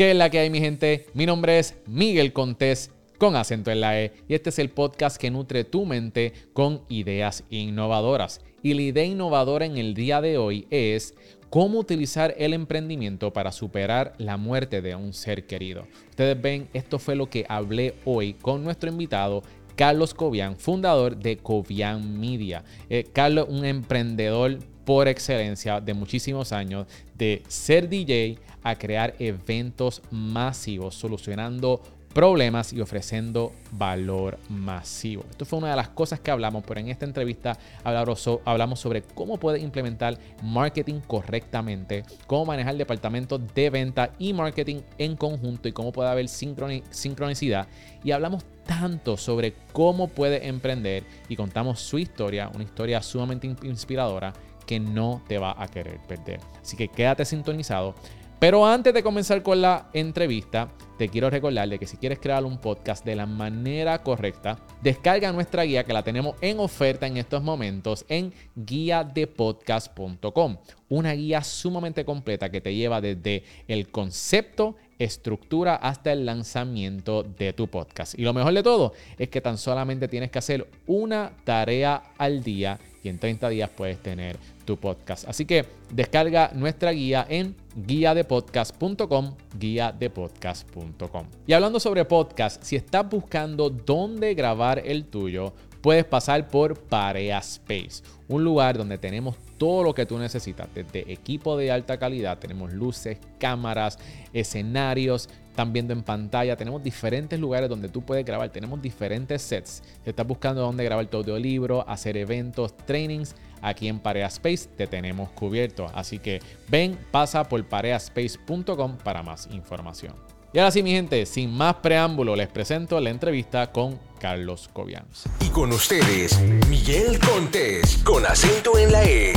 ¿Qué es la que hay, mi gente? Mi nombre es Miguel Contés con acento en la E y este es el podcast que nutre tu mente con ideas innovadoras. Y la idea innovadora en el día de hoy es cómo utilizar el emprendimiento para superar la muerte de un ser querido. Ustedes ven, esto fue lo que hablé hoy con nuestro invitado Carlos Cobian, fundador de Cobian Media. Eh, Carlos, un emprendedor por excelencia de muchísimos años, de ser DJ a crear eventos masivos, solucionando problemas y ofreciendo valor masivo. Esto fue una de las cosas que hablamos, pero en esta entrevista hablamos sobre cómo puedes implementar marketing correctamente, cómo manejar departamentos de venta y marketing en conjunto y cómo puede haber sincronicidad. Y hablamos tanto sobre cómo puede emprender y contamos su historia, una historia sumamente inspiradora que no te va a querer perder. Así que quédate sintonizado. Pero antes de comenzar con la entrevista, te quiero recordar que si quieres crear un podcast de la manera correcta, descarga nuestra guía que la tenemos en oferta en estos momentos en guiadepodcast.com. Una guía sumamente completa que te lleva desde el concepto, estructura hasta el lanzamiento de tu podcast. Y lo mejor de todo es que tan solamente tienes que hacer una tarea al día y en 30 días puedes tener podcast. Así que descarga nuestra guía en guiadepodcast.com, guiadepodcast.com. Y hablando sobre podcast, si estás buscando dónde grabar el tuyo, puedes pasar por Parea Space, un lugar donde tenemos todo lo que tú necesitas, desde equipo de alta calidad, tenemos luces, cámaras, escenarios, están viendo en pantalla, tenemos diferentes lugares donde tú puedes grabar, tenemos diferentes sets. Si estás buscando dónde grabar tu audiolibro, hacer eventos, trainings, aquí en Parea Space te tenemos cubierto. Así que ven, pasa por pareaspace.com para más información. Y ahora sí, mi gente, sin más preámbulo, les presento la entrevista con Carlos Cobians. Y con ustedes, Miguel Contés, con acento en la E.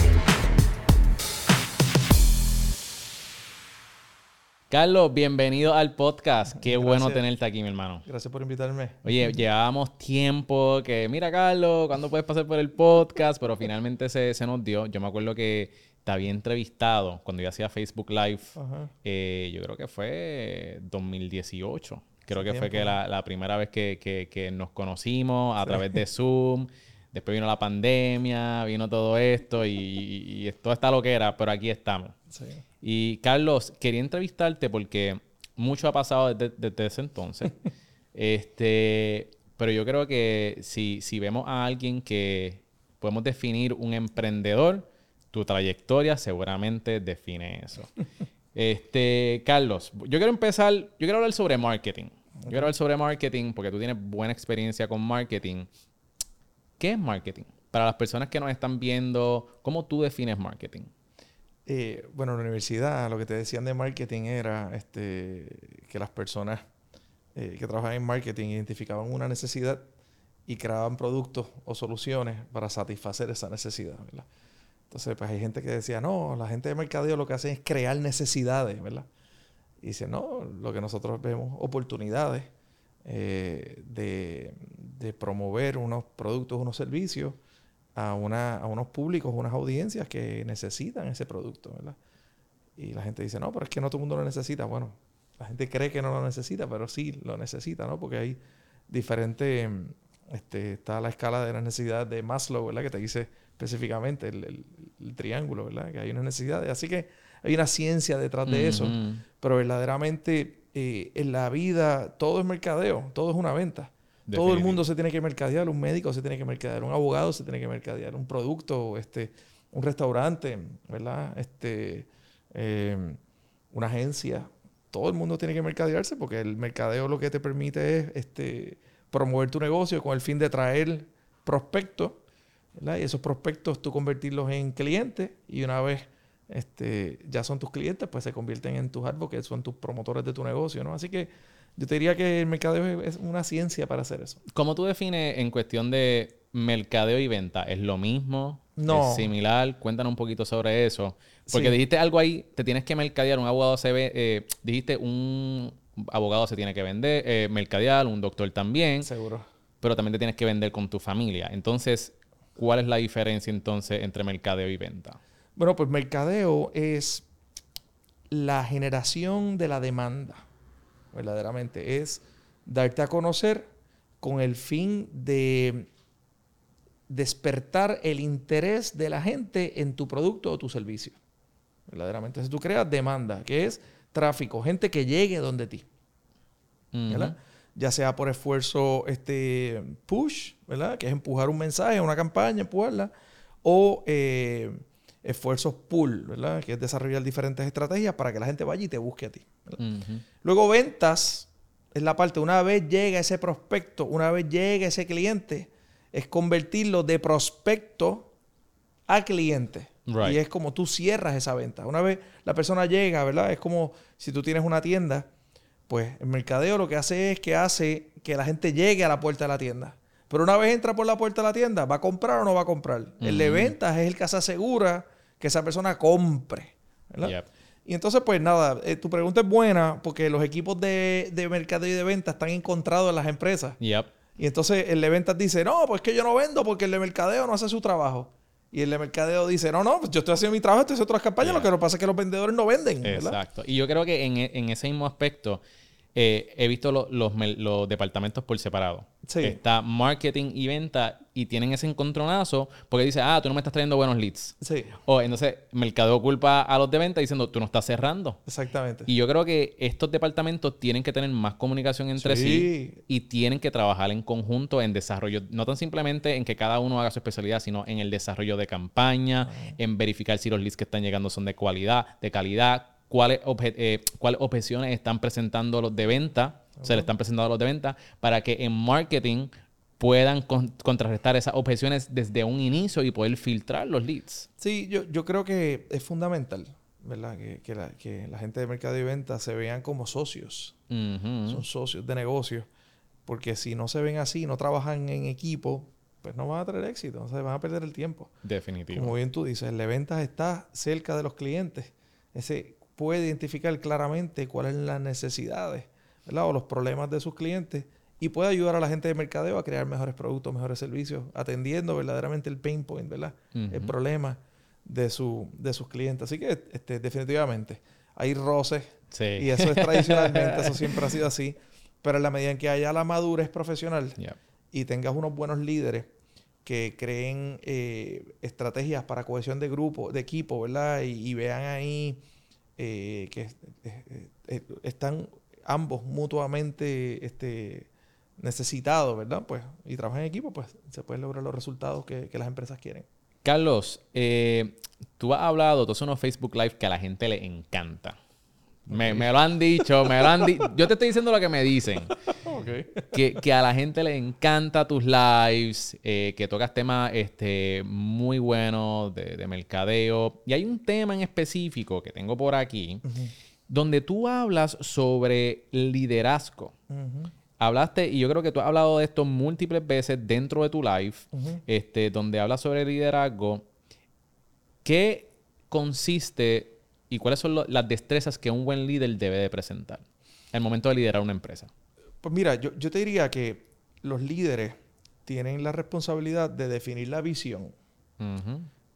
Carlos, bienvenido al podcast. Qué bueno tenerte aquí, mi hermano. Gracias por invitarme. Oye, llevábamos tiempo que, mira, Carlos, ¿cuándo puedes pasar por el podcast? Pero finalmente se, se nos dio. Yo me acuerdo que te había entrevistado cuando yo hacía Facebook Live. Eh, yo creo que fue 2018. Creo que fue que la, primera vez que, nos conocimos a través de Zoom. Después vino la pandemia, vino todo esto y, y, todo está lo que era, pero aquí estamos. Y Carlos, quería entrevistarte porque mucho ha pasado desde, desde ese entonces. este, pero yo creo que si, si vemos a alguien que podemos definir un emprendedor, tu trayectoria seguramente define eso. este, Carlos, yo quiero empezar, yo quiero hablar sobre marketing. Yo quiero hablar sobre marketing porque tú tienes buena experiencia con marketing. ¿Qué es marketing? Para las personas que nos están viendo, ¿cómo tú defines marketing? Eh, bueno, en la universidad lo que te decían de marketing era este, que las personas eh, que trabajan en marketing identificaban una necesidad y creaban productos o soluciones para satisfacer esa necesidad. ¿verdad? Entonces, pues hay gente que decía, no, la gente de mercadeo lo que hace es crear necesidades, ¿verdad? Y dice, no, lo que nosotros vemos, oportunidades eh, de, promover unos productos, unos servicios a, una, a unos públicos, unas audiencias que necesitan ese producto, ¿verdad? Y la gente dice, no, pero es que no todo el mundo lo necesita. Bueno, la gente cree que no lo necesita, pero sí lo necesita, ¿no? Porque hay diferentes, este, está la escala de la necesidad de Maslow, ¿verdad? Que te dice específicamente el, triángulo, ¿verdad? Que hay una necesidad. Así que hay una ciencia detrás de eso. Pero verdaderamente eh, en la vida todo es mercadeo, todo es una venta. Todo el mundo se tiene que mercadear, un médico se tiene que mercadear, un abogado se tiene que mercadear, un producto, este, un restaurante, ¿verdad? Este, eh, una agencia. Todo el mundo tiene que mercadearse porque el mercadeo lo que te permite es este, promover tu negocio con el fin de traer prospectos y esos prospectos tú convertirlos en clientes y una vez este, ya son tus clientes, pues se convierten en tus advocates, son tus promotores de tu negocio, ¿no? Así que yo te diría que el mercadeo es una ciencia para hacer eso. ¿Cómo tú defines en cuestión de mercadeo y venta? ¿Es lo mismo? No. ¿Es similar? Cuéntanos un poquito sobre eso. Porque dijiste algo ahí, te tienes que mercadear, un abogado se ve, eh, dijiste un abogado se tiene que vender, eh, mercadear, un doctor también. Seguro. Pero también te tienes que vender con tu familia. Entonces, ¿Cuál es la diferencia entonces entre mercadeo y venta? Bueno, pues mercadeo es la generación de la demanda. verdaderamente, es darte a conocer con el fin de despertar el interés de la gente en tu producto o tu servicio. Verdaderamente. Entonces tú creas demanda, que es tráfico, gente que llegue donde ti. ¿verdad? Ya sea por esfuerzo este, push, ¿verdad? Que es empujar un mensaje, una campaña, empujarla, o eh, esfuerzos pull, ¿verdad? Que es desarrollar diferentes estrategias para que la gente vaya y te busque a ti. Luego ventas es la parte, una vez llega ese prospecto, una vez llega ese cliente, es convertirlo de prospecto a cliente. Y es como tú cierras esa venta. Una vez la persona llega, ¿verdad? Es como si tú tienes una tienda, pues el mercadeo lo que hace es que hace que la gente llegue a la puerta de la tienda. Pero una vez entra por la puerta de la tienda, ¿va a comprar o no va a comprar? El de ventas es el que se asegura que esa persona compre. ¿verdad? Y entonces, pues nada, eh, tu pregunta es buena porque los equipos de, de mercadeo y de ventas están encontrados en las empresas. Y entonces el de ventas dice, no, pues que yo no vendo porque el de mercadeo no hace su trabajo. Y el de mercadeo dice, no, no, pues yo estoy haciendo mi trabajo, estoy haciendo otras campañas, lo que pasa es que los vendedores no venden. Exacto. Y yo creo que en, en ese mismo aspecto, eh, he visto los, departamentos por separado. Está marketing y venta y tienen ese encontronazo porque dice, ah, tú no me estás trayendo buenos leads. Sí. O entonces, mercado culpa a los de venta diciendo, tú no estás cerrando. Exactamente. Y yo creo que estos departamentos tienen que tener más comunicación entre sí, y tienen que trabajar en conjunto en desarrollo, no tan simplemente en que cada uno haga su especialidad, sino en el desarrollo de campaña, ah. en verificar si los leads que están llegando son de cualidad, de calidad, cuáles, eh, cuáles objeciones están presentando los de venta, se le están presentando a los de venta, para que en marketing puedan contrarrestar esas objeciones desde un inicio y poder filtrar los leads. Sí, yo, yo creo que es fundamental, ¿verdad? Que, la, gente de mercado y venta se vean como socios. Son socios de negocio. Porque si no se ven así, no trabajan en equipo, pues no van a tener éxito, se van a perder el tiempo. Definitivo. Como bien tú dices, el de ventas está cerca de los clientes. Ese puede identificar claramente cuáles son las necesidades ¿verdad? o los problemas de sus clientes y puede ayudar a la gente de mercadeo a crear mejores productos, mejores servicios, atendiendo verdaderamente el pain point, ¿verdad? El problema de, su, de sus clientes. Así que este, definitivamente hay roces y eso es tradicionalmente, eso siempre ha sido así. Pero en la medida en que haya la madurez profesional y tengas unos buenos líderes que creen eh, estrategias para cohesión de grupo, de equipo, ¿verdad? y vean ahí eh, que eh, eh, están ambos mutuamente este, necesitados, ¿verdad? Pues, y trabajan en equipo, pues se pueden lograr los resultados que, las empresas quieren. Carlos, tú has hablado, tú haces unos Facebook Live que a la gente le encanta. Me, lo han dicho, me lo han dicho. Yo te estoy diciendo lo que me dicen. Que, a la gente le encanta tus lives, eh, que tocas temas este, muy buenos de, mercadeo. Y hay un tema en específico que tengo por aquí, donde tú hablas sobre liderazgo. Hablaste, y yo creo que tú has hablado de esto múltiples veces dentro de tu live, este, donde hablas sobre liderazgo. ¿Qué consiste y cuáles son las destrezas que un buen líder debe de presentar al momento de liderar una empresa? Pues mira, yo, te diría que los líderes tienen la responsabilidad de definir la visión.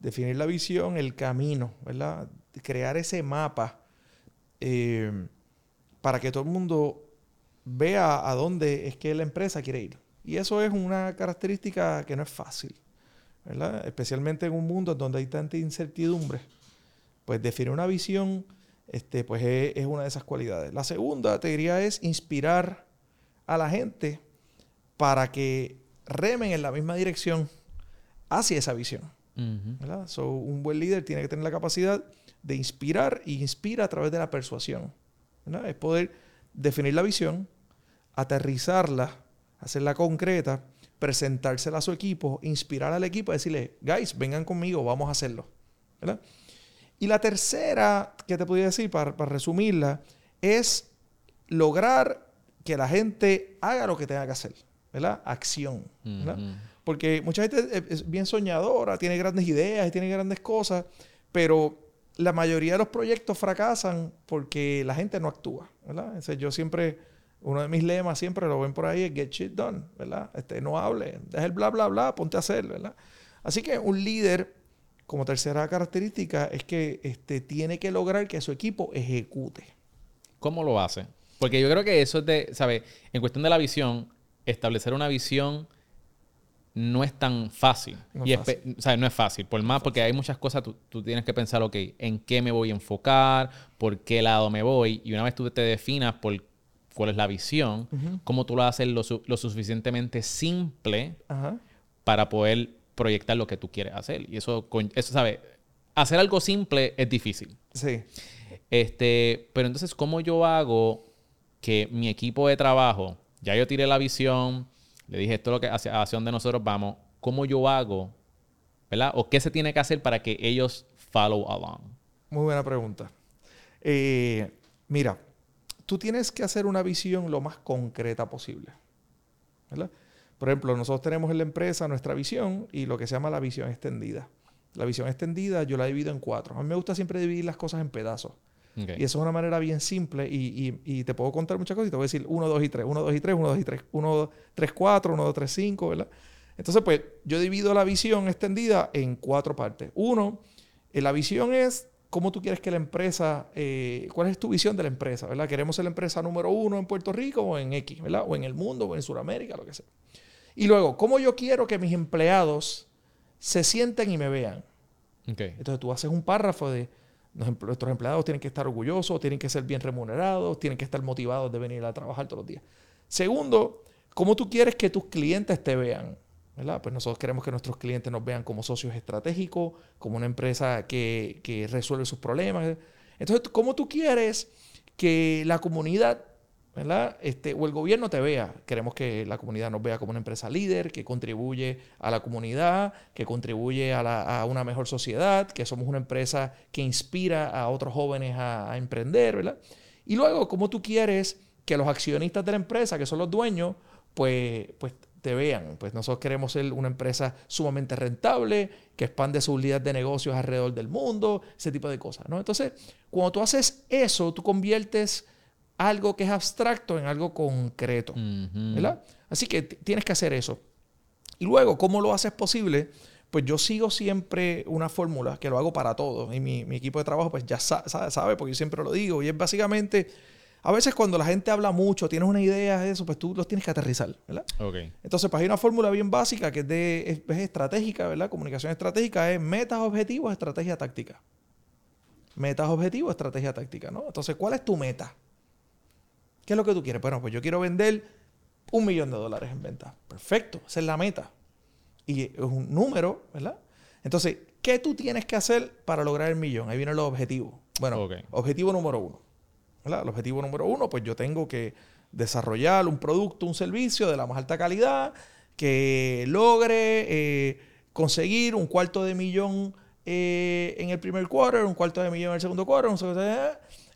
Definir la visión, el camino, ¿verdad? Crear ese mapa eh, para que todo el mundo vea a dónde es que la empresa quiere ir. Y eso es una característica que no es fácil, ¿verdad? Especialmente en un mundo donde hay tanta incertidumbre pues definir una visión, este, pues es, una de esas cualidades. La segunda, te diría, es inspirar a la gente para que remen en la misma dirección hacia esa visión. un buen líder tiene que tener la capacidad de inspirar y inspira a través de la persuasión. Es poder definir la visión, aterrizarla, hacerla concreta, presentársela a su equipo, inspirar al equipo, decirle, guys, vengan conmigo, vamos a hacerlo. ¿verdad? Y la tercera que te podría decir, para, resumirla, es lograr que la gente haga lo que tenga que hacer, ¿verdad? Acción, Porque mucha gente es bien soñadora, tiene grandes ideas y tiene grandes cosas, pero la mayoría de los proyectos fracasan porque la gente no actúa, ¿verdad? Entonces yo siempre, uno de mis lemas siempre lo ven por ahí es get shit done, ¿verdad? Este, no hable, deja el bla, bla, bla, ponte a hacer, ¿verdad? Así que un líder como tercera característica es que este, tiene que lograr que su equipo ejecute. ¿Cómo lo hace? Porque yo creo que eso es de, ¿sabes? En cuestión de la visión, establecer una visión no es tan fácil. No y es espe- o sea, no es fácil. Por más, porque hay muchas cosas, tú, tú tienes que pensar, ok, ¿en qué me voy a enfocar? ¿Por qué lado me voy? Y una vez tú te definas por cuál es la visión, cómo tú lo haces lo, su- lo suficientemente simple para poder proyectar lo que tú quieres hacer. Y eso, con- eso ¿sabes? Hacer algo simple es difícil. Sí. Este, pero entonces, ¿cómo yo hago que mi equipo de trabajo, ya yo tiré la visión, le dije esto es lo que hacia, hacia donde nosotros vamos, ¿cómo yo hago, ¿verdad? O qué se tiene que hacer para que ellos follow along? Muy buena pregunta. Eh, mira, tú tienes que hacer una visión lo más concreta posible. ¿verdad? Por ejemplo, nosotros tenemos en la empresa nuestra visión y lo que se llama la visión extendida. La visión extendida yo la divido en cuatro. A mí me gusta siempre dividir las cosas en pedazos. Ok. Y eso es una manera bien simple y, y- y te puedo contar muchas cosas y te voy a decir 1, 2 y 3, 1, 2 y 3, 1, 2 y 3, 1, 3, 4, 1, 2, 3, 5, ¿verdad? Entonces, pues yo divido la visión extendida en cuatro partes. Uno, eh, la visión es cómo tú quieres que la empresa, eh, cuál es tu visión de la empresa, ¿verdad? Queremos ser la empresa número uno en Puerto Rico o en X, ¿verdad? O en el mundo o en Sudamérica, lo que sea. Y luego, cómo yo quiero que mis empleados se sienten y me vean. Ok. Entonces tú haces un párrafo de "Nos empl- nuestros empleados tienen que estar orgullosos, tienen que ser bien remunerados, tienen que estar motivados de venir a trabajar todos los días. Segundo, ¿cómo tú quieres que tus clientes te vean? ¿Verdad? Pues nosotros queremos que nuestros clientes nos vean como socios estratégicos, como una empresa que, que resuelve sus problemas. Entonces, ¿cómo tú quieres que la comunidad ¿verdad? Este, o el gobierno te vea. Queremos que la comunidad nos vea como una empresa líder, que contribuye a la comunidad, que contribuye a, una mejor sociedad, que somos una empresa que inspira a otros jóvenes a, emprender, ¿verdad? Y luego, ¿cómo tú quieres que los accionistas de la empresa, que son los dueños, pues, pues te vean? Pues nosotros queremos ser una empresa sumamente rentable, que expande sus líneas de negocios alrededor del mundo, ese tipo de cosas, ¿no? Entonces, cuando tú haces eso, tú conviertes algo que es abstracto en algo concreto. ¿verdad? Así que tienes que hacer eso. Y luego, ¿cómo lo haces posible? Pues yo sigo siempre una fórmula que lo hago para todos. Y mi, mi equipo de trabajo, pues ya sa- sa- sabe, porque yo siempre lo digo. Y es básicamente, a veces cuando la gente habla mucho, tienes una idea de eso, pues tú los tienes que aterrizar, ¿verdad? Entonces, pues hay una fórmula bien básica que es, de, es, es estratégica, ¿verdad? Comunicación estratégica es metas, objetivos, estrategia táctica. Metas, objetivos, estrategia táctica, ¿no? Entonces, ¿cuál es tu meta? ¿Qué es lo que tú quieres? Bueno, pues yo quiero vender un millón de dólares en venta. Perfecto, esa es la meta. Y es un número, ¿verdad? Entonces, ¿qué tú tienes que hacer para lograr el millón? Ahí vienen los objetivos. Bueno, objetivo número uno. ¿verdad? El objetivo número uno, pues yo tengo que desarrollar un producto, un servicio de la más alta calidad que logre eh, conseguir un cuarto de millón eh, en el primer quarter, un cuarto de millón en el segundo quarter, un segundo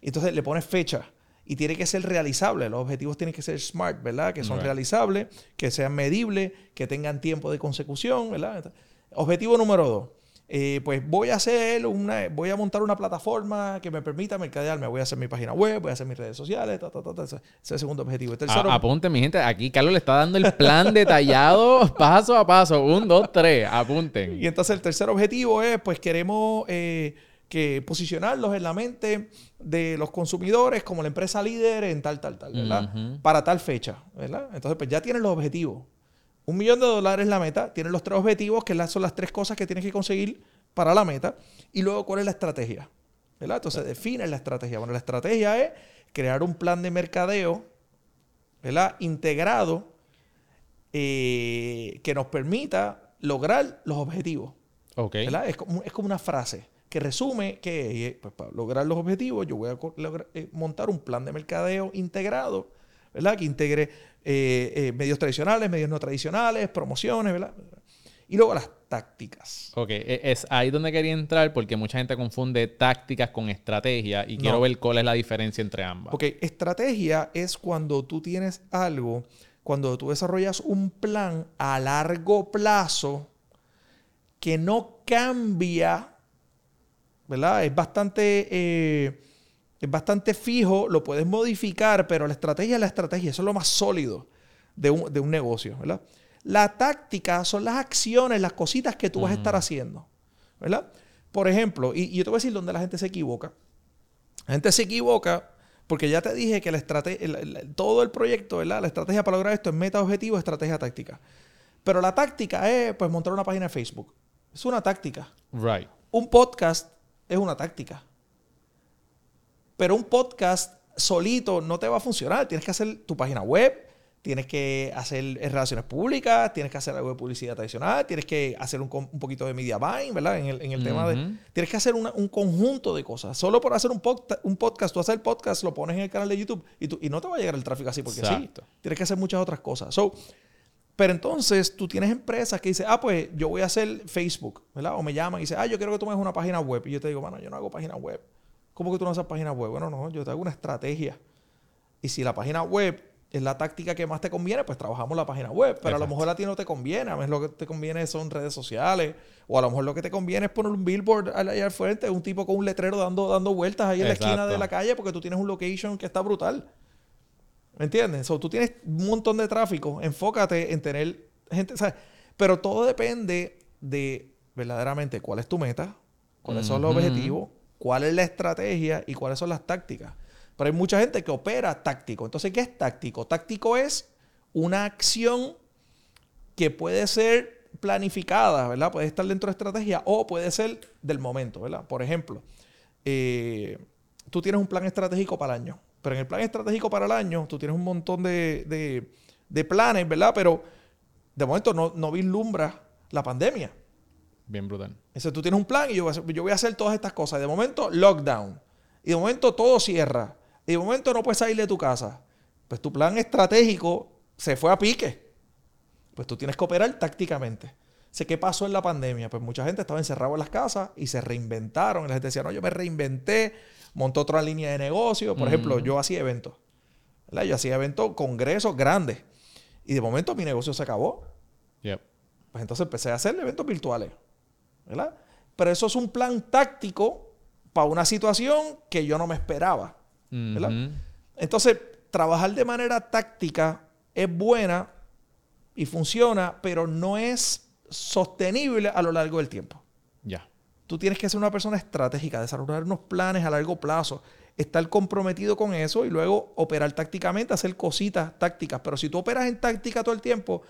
entonces le pones fecha y tiene que ser realizable. Los objetivos tienen que ser smart, ¿verdad? Que son Right. realizables, que sean medibles, que tengan tiempo de consecución, ¿verdad? Objetivo número dos. eh, pues voy a hacer una, voy a montar una plataforma que me permita mercadearme. Voy a hacer mi página web, voy a hacer mis redes sociales, ta, ta, ta, ta. Ese ese es el segundo objetivo. El tercero, A- apunte, mi gente. Aquí Carlos le está dando el plan detallado paso a paso. Un, dos, tres. Apunten. Y entonces el tercer objetivo es, pues queremos eh, que posicionarlos en la mente de los consumidores como la empresa líder en tal, tal, tal, ¿verdad? Para tal fecha, ¿verdad? Entonces, pues ya tienen los objetivos. Un millón de dólares la meta, tienen los tres objetivos, que son las tres cosas que tienes que conseguir para la meta. Y luego, ¿cuál es la estrategia? ¿Verdad? Entonces, define la estrategia. Bueno, la estrategia es crear un plan de mercadeo, ¿verdad? Integrado eh, que nos permita lograr los objetivos. Ok. ¿verdad? Es, como, es como una frase que resume que eh, pues, para lograr los objetivos yo voy a eh, montar un plan de mercadeo integrado, ¿verdad? Que integre eh, eh, medios tradicionales, medios no tradicionales, promociones, ¿verdad? Y luego las tácticas. Ok, e- es ahí donde quería entrar porque mucha gente confunde tácticas con estrategia y quiero ver cuál es la diferencia entre ambas. Ok, estrategia es cuando tú tienes algo, cuando tú desarrollas un plan a largo plazo que no cambia, ¿verdad? Es bastante, eh, es bastante fijo, lo puedes modificar, pero la estrategia es la estrategia, eso es lo más sólido de un, de un negocio, ¿verdad? La táctica son las acciones, las cositas que tú vas a estar haciendo, ¿verdad? Por ejemplo, y, y yo te voy a decir dónde la gente se equivoca. La gente se equivoca Porque ya te dije que la el- todo el proyecto, ¿verdad? La estrategia para lograr esto es meta objetivo, estrategia táctica. Pero la táctica es pues montar una página de Facebook. Es una táctica. Right. Un podcast es una táctica. Pero un podcast solito no te va a funcionar. Tienes que hacer tu página web, tienes que hacer relaciones públicas, tienes que hacer algo de publicidad tradicional, tienes que hacer un, poquito de media buying, ¿verdad? En el, en el tema de... Tienes que hacer una- un conjunto de cosas. Solo por hacer un, podca- un podcast, tú haces el podcast, lo pones en el canal de YouTube y, tú- y no te va a llegar el tráfico así porque Exacto. sí. Tienes que hacer muchas otras cosas. So, pero entonces tú tienes empresas que dicen, ah, pues yo voy a hacer Facebook, ¿verdad? O me llaman y dicen, ah, yo quiero que tú me hagas una página web. Y yo te digo, bueno, yo no hago página web. ¿Cómo que tú no haces página web? Bueno, no, yo te hago una estrategia. Y si la página web es la táctica que más te conviene, pues trabajamos la página web. Pero a lo mejor a ti no te conviene. A veces lo que te conviene son redes sociales. O a lo mejor lo que te conviene es poner un billboard ahí al frente, un tipo con un letrero dando, dando vueltas ahí en la esquina de la calle porque tú tienes un location que está brutal. ¿Me entiendes? So, tú tienes un montón de tráfico. Enfócate en tener gente, ¿sabes? Pero todo depende de verdaderamente cuál es tu meta, cuáles son los objetivos, cuál es la estrategia y cuáles son las tácticas. Pero hay mucha gente que opera táctico. Entonces, ¿qué es táctico? Táctico es una acción que puede ser planificada, ¿verdad? Puede estar dentro de estrategia o puede ser del momento, ¿verdad? Por ejemplo, eh, tú tienes un plan estratégico para el año, pero en el plan estratégico para el año tú tienes un montón de, de- de planes, ¿verdad? Pero de momento no, no vislumbra la pandemia. Bien brutal. Entonces tú tienes un plan y yo voy, a hacer, yo voy a hacer todas estas cosas. Y de momento, lockdown. Y de momento todo cierra. Y de momento no puedes salir de tu casa. Pues tu plan estratégico se fue a pique. Pues tú tienes que operar tácticamente. Sé qué pasó en la pandemia. Pues mucha gente estaba encerrada en las casas y se reinventaron. Y la gente decía, no, yo me reinventé, montó otra línea de negocio. Por ejemplo, yo hacía eventos. ¿verdad? Yo hacía eventos, congresos grandes. Y de momento mi negocio se acabó. Yep. Pues entonces empecé a hacer eventos virtuales. ¿Verdad? Pero eso es un plan táctico para una situación que yo no me esperaba. ¿verdad? Entonces, trabajar de manera táctica es buena y funciona, pero no es sostenible a lo largo del tiempo. Ya. Tú tienes que ser una persona estratégica, desarrollar unos planes a largo plazo, estar comprometido con eso y luego operar tácticamente, hacer cositas tácticas. Pero si tú operas en táctica todo el tiempo,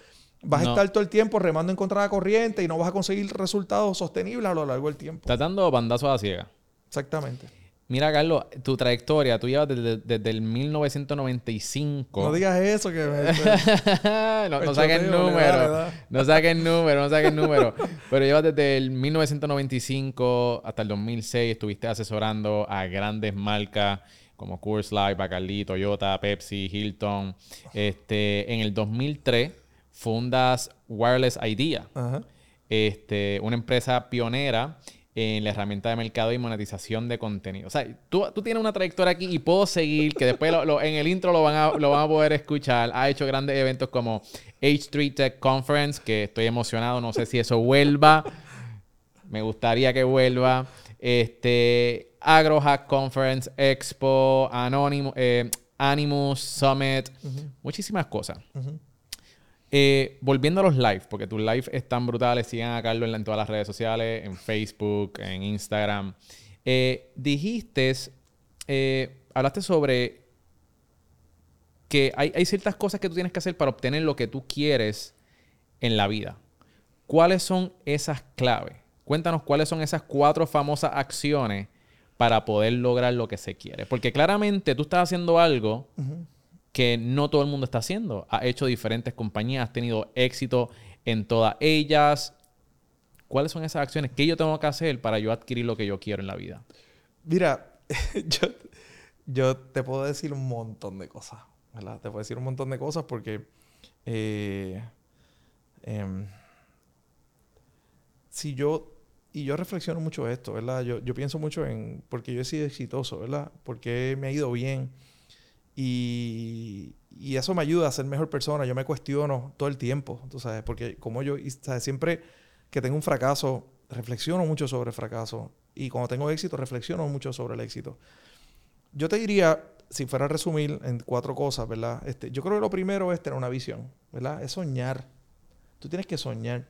vas No. a estar todo el tiempo remando en contra de la corriente y no vas a conseguir resultados sostenibles a lo largo del tiempo. Estás dando bandazos a ciega. Exactamente. Mira, Carlos, tu trayectoria, tú llevas desde, desde el 1995. No digas eso que me- no, no El saques da, número. No saques número, no saques número. Pero llevas desde el 1995 hasta el 2006. Estuviste asesorando a grandes marcas como Coors Light, Bacardi, Toyota, Pepsi, Hilton. Este, en el 2003 fundas Wireless Idea, Ajá. este, una empresa pionera en la herramienta de mercado y monetización de contenido. O sea, tú, tú tienes una trayectoria aquí y puedo seguir, que después lo- lo- en el intro lo van, a, lo van a poder escuchar. Ha hecho grandes eventos como H3 Tech Conference, que estoy emocionado, no sé si eso vuelva. Me gustaría que vuelva. Este, AgroHack Conference, Expo, Anonymous, eh, Animus, Summit, muchísimas cosas. Ujú. Eh, volviendo a los live, porque tus live están brutales, sigan a Carlos en, todas las redes sociales, en Facebook, en Instagram. Eh, dijiste, eh, hablaste sobre que hay ciertas cosas que tú tienes que hacer para obtener lo que tú quieres en la vida. ¿Cuáles son esas claves? Cuéntanos cuáles son esas cuatro famosas acciones para poder lograr lo que se quiere. Porque claramente tú estás haciendo algo que no todo el mundo está haciendo. Ha hecho diferentes compañías, has tenido éxito en todas ellas. ¿Cuáles son esas acciones que yo tengo que hacer para yo adquirir lo que yo quiero en la vida? Mira, yo, yo te puedo decir un montón de cosas, ¿verdad? Te puedo decir un montón de cosas porque eh, em, si yo, y yo reflexiono mucho esto, ¿verdad? Yo, yo pienso mucho en, porque yo he sido exitoso, ¿verdad? Porque me ha ido bien y, y eso me ayuda a ser mejor persona. Yo me cuestiono todo el tiempo, tú sabes, porque como yo, ¿sabes? siempre que tengo un fracaso, reflexiono mucho sobre el fracaso. Y cuando tengo éxito, reflexiono mucho sobre el éxito. Yo te diría, si fuera a resumir en cuatro cosas, ¿verdad? Este, yo creo que lo primero es tener una visión, ¿verdad? Es soñar. Tú tienes que soñar.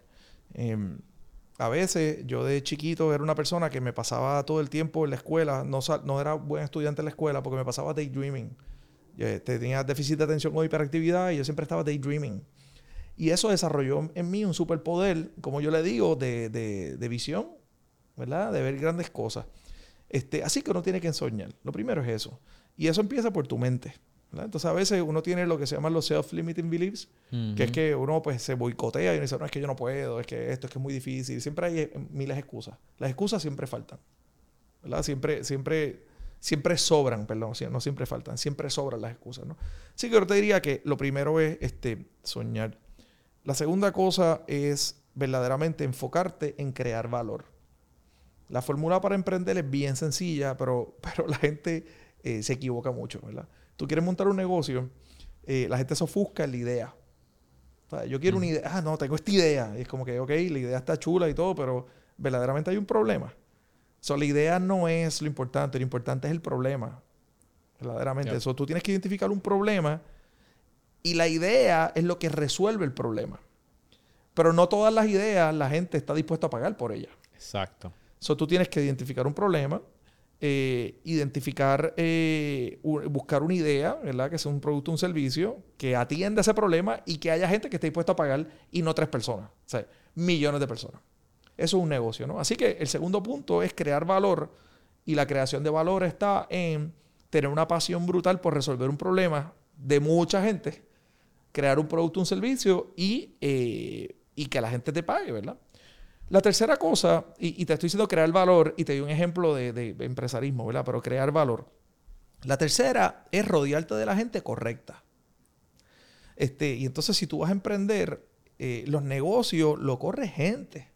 Em, a veces yo de chiquito era una persona que me pasaba todo el tiempo en la escuela, no, no era buen estudiante en la escuela porque me pasaba daydreaming. Yo, eh, tenía déficit de atención o hiperactividad y yo siempre estaba daydreaming. Y eso desarrolló en mí un superpoder, como yo le digo, de, de- de visión, ¿verdad? De ver grandes cosas. Este, así que uno tiene que soñar. Lo primero es eso. Y eso empieza por tu mente. ¿verdad? Entonces a veces uno tiene lo que se llaman los self-limiting beliefs, que es que uno pues se boicotea y dice, no, es que yo no puedo, es que esto es que es muy difícil. Siempre hay eh, miles de excusas. Las excusas siempre faltan. ¿Verdad? Siempre, siempre, siempre sobran, perdón, no siempre faltan, siempre sobran las excusas, ¿no? Así que yo te diría que lo primero es este, soñar. La segunda cosa es verdaderamente enfocarte en crear valor. La fórmula para emprender es bien sencilla, pero, pero la gente eh, se equivoca mucho, ¿verdad? Tú quieres montar un negocio, eh, la gente se ofusca en la idea. O sea, yo quiero una idea, ah, no, tengo esta idea. Y es como que, ok, la idea está chula y todo, pero verdaderamente hay un problema. So, la idea no es lo importante, lo importante es el problema. Verdaderamente. Eso tú tienes que identificar un problema y la idea es lo que resuelve el problema. Pero no todas las ideas la gente está dispuesta a pagar por ellas. Exacto. So, tú tienes que identificar un problema, eh, identificar, eh, buscar una idea, ¿verdad? Que sea un producto un servicio que atienda ese problema y que haya gente que esté dispuesta a pagar y no tres personas, o sea, millones de personas. Eso es un negocio, ¿no? Así que el segundo punto es crear valor y la creación de valor está en tener una pasión brutal por resolver un problema de mucha gente, crear un producto, un servicio y, eh, y que la gente te pague, ¿verdad? La tercera cosa, y, te estoy diciendo crear valor, y te doy un ejemplo de, de empresarismo, ¿verdad? Pero crear valor. La tercera es rodearte de la gente correcta. Este, y entonces, si tú vas a emprender, eh, los negocios lo corre gente.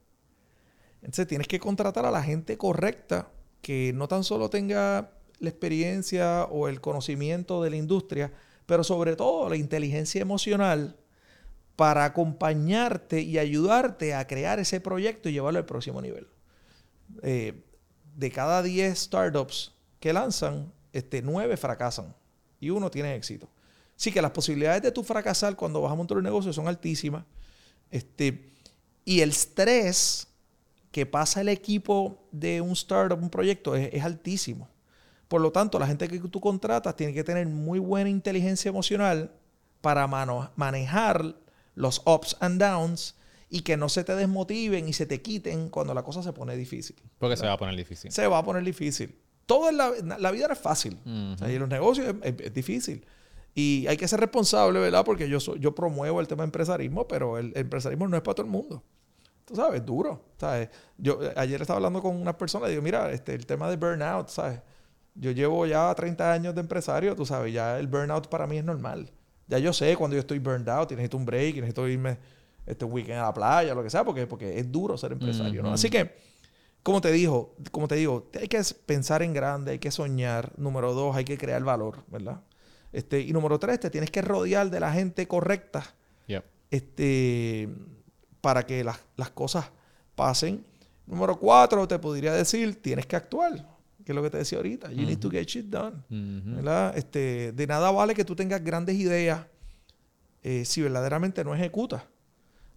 Entonces, tienes que contratar a la gente correcta que no tan solo tenga la experiencia o el conocimiento de la industria, pero sobre todo la inteligencia emocional para acompañarte y ayudarte a crear ese proyecto y llevarlo al próximo nivel. Eh, de cada 10 startups que lanzan, este, 9 fracasan y uno tiene éxito. Así que las posibilidades de tu fracasar cuando vas a montar un negocio son altísimas. Este, y el estrés que pasa el equipo de un startup, un proyecto, es, es altísimo. Por lo tanto, la gente que tú contratas tiene que tener muy buena inteligencia emocional para mano- manejar los ups and downs y que no se te desmotiven y se te quiten cuando la cosa se pone difícil. Porque se va a poner difícil. Se va a poner difícil. Todo en la, la vida no es fácil. O sea, y los negocios es, es- es difícil. Y hay que ser responsable, ¿verdad? Porque yo, yo promuevo el tema de empresarismo, pero el, empresarismo no es para todo el mundo. Tú sabes, es duro. ¿sabes? Yo ayer estaba hablando con unas personas y digo, mira, este, el tema de burnout, ¿sabes? Yo llevo ya 30 años de empresario, tú sabes, ya el burnout para mí es normal. Ya yo sé cuando yo estoy burned out y necesito un break y necesito irme este weekend a la playa, lo que sea, porque, porque es duro ser empresario, ¿no? Ujú. Así que, como te dijo, como te digo, hay que pensar en grande, hay que soñar. Número dos, hay que crear valor, ¿verdad? Este, y número tres, te tienes que rodear de la gente correcta Yep. este, para que las, las cosas pasen. Número cuatro, te podría decir, tienes que actuar, que es lo que te decía ahorita. You need to get shit done. ¿verdad? Este, de nada vale que tú tengas grandes ideas eh, si verdaderamente no ejecutas.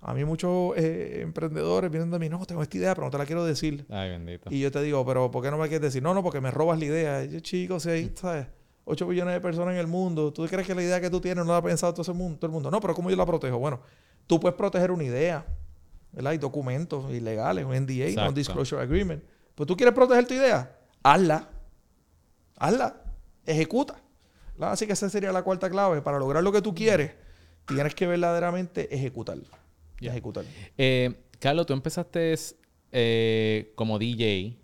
A mí muchos eh, emprendedores vienen de mí, no, tengo esta idea, pero no te la quiero decir. Ay, bendito. Y yo te digo, pero ¿por qué no me quieres decir? No, no, porque me robas la idea. Y yo, chicos, si hay, ¿sabes? 8 billones de personas en el mundo. ¿Tú crees que la idea que tú tienes no la ha pensado todo, ese mundo, todo el mundo? No, pero ¿cómo yo la protejo? Bueno, tú puedes proteger una idea. ¿verdad? Hay documentos ilegales, un NDA. Non-Disclosure Agreement. Pues tú quieres proteger tu idea, hazla. Hazla. Ejecuta. ¿verdad? Así que esa sería la cuarta clave. Para lograr lo que tú quieres, tienes que verdaderamente ejecutar. Ya. Ejecutar. Eh, Carlos, tú empezaste eh, como DJ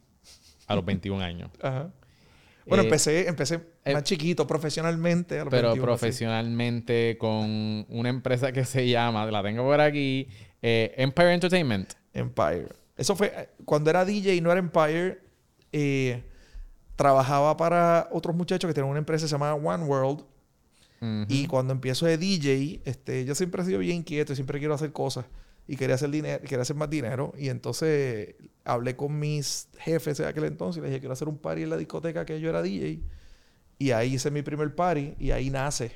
a los 21 años. Ajá. Bueno, Eh, empecé, empecé eh, más chiquito, profesionalmente. a los Pero 21, sí. profesionalmente con una empresa que se llama, la tengo por aquí, eh, Empire Entertainment. Empire. Eso fue eh, cuando era DJ y no era Empire. eh, trabajaba para otros muchachos que tenían una empresa que se llamaba One World. Ujú. Y cuando empiezo de DJ, este, yo siempre he sido bien inquieto, y siempre quiero hacer cosas y quería hacer dinero, quería hacer más dinero. Y entonces hablé con mis jefes de aquel entonces y les dije, quiero hacer un party en la discoteca que yo era DJ. Y ahí hice mi primer party y ahí nace,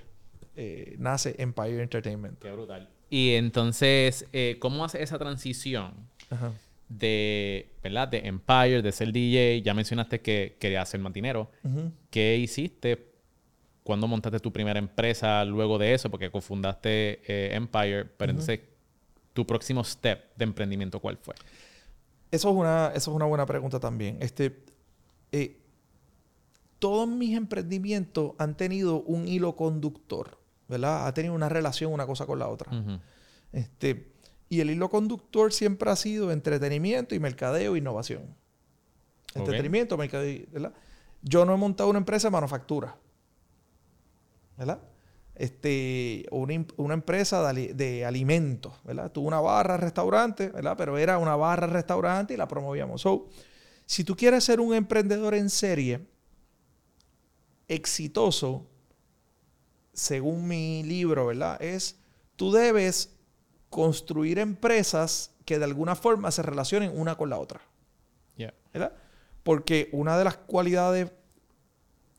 eh, nace Empire Entertainment. Qué brutal. Y entonces, eh, ¿cómo hace esa transición Ajá. de, ¿verdad? De Empire, de ser DJ. Ya mencionaste que querías ser matinero. ¿Qué hiciste? ¿Cuándo montaste tu primera empresa luego de eso? Porque cofundaste eh, Empire. Pero entonces, tu próximo step de emprendimiento, ¿cuál fue? Eso es una, eso es una buena pregunta también. Este, eh, todos mis emprendimientos han tenido un hilo conductor, ¿verdad? Ha tenido una relación una cosa con la otra. este, y el hilo conductor siempre ha sido entretenimiento y mercadeo e innovación. Entretenimiento, mercadeo, ¿verdad? Yo no he montado una empresa de manufactura, ¿verdad? Este, una, una empresa de, de, alimentos, ¿verdad? Tuve una barra restaurante, ¿verdad? Pero era una barra restaurante y la promovíamos. So, si tú quieres ser un emprendedor en serie, exitoso, según mi libro, ¿verdad? Es, tú debes construir empresas que de alguna forma se relacionen una con la otra. ¿Verdad? Porque una de las cualidades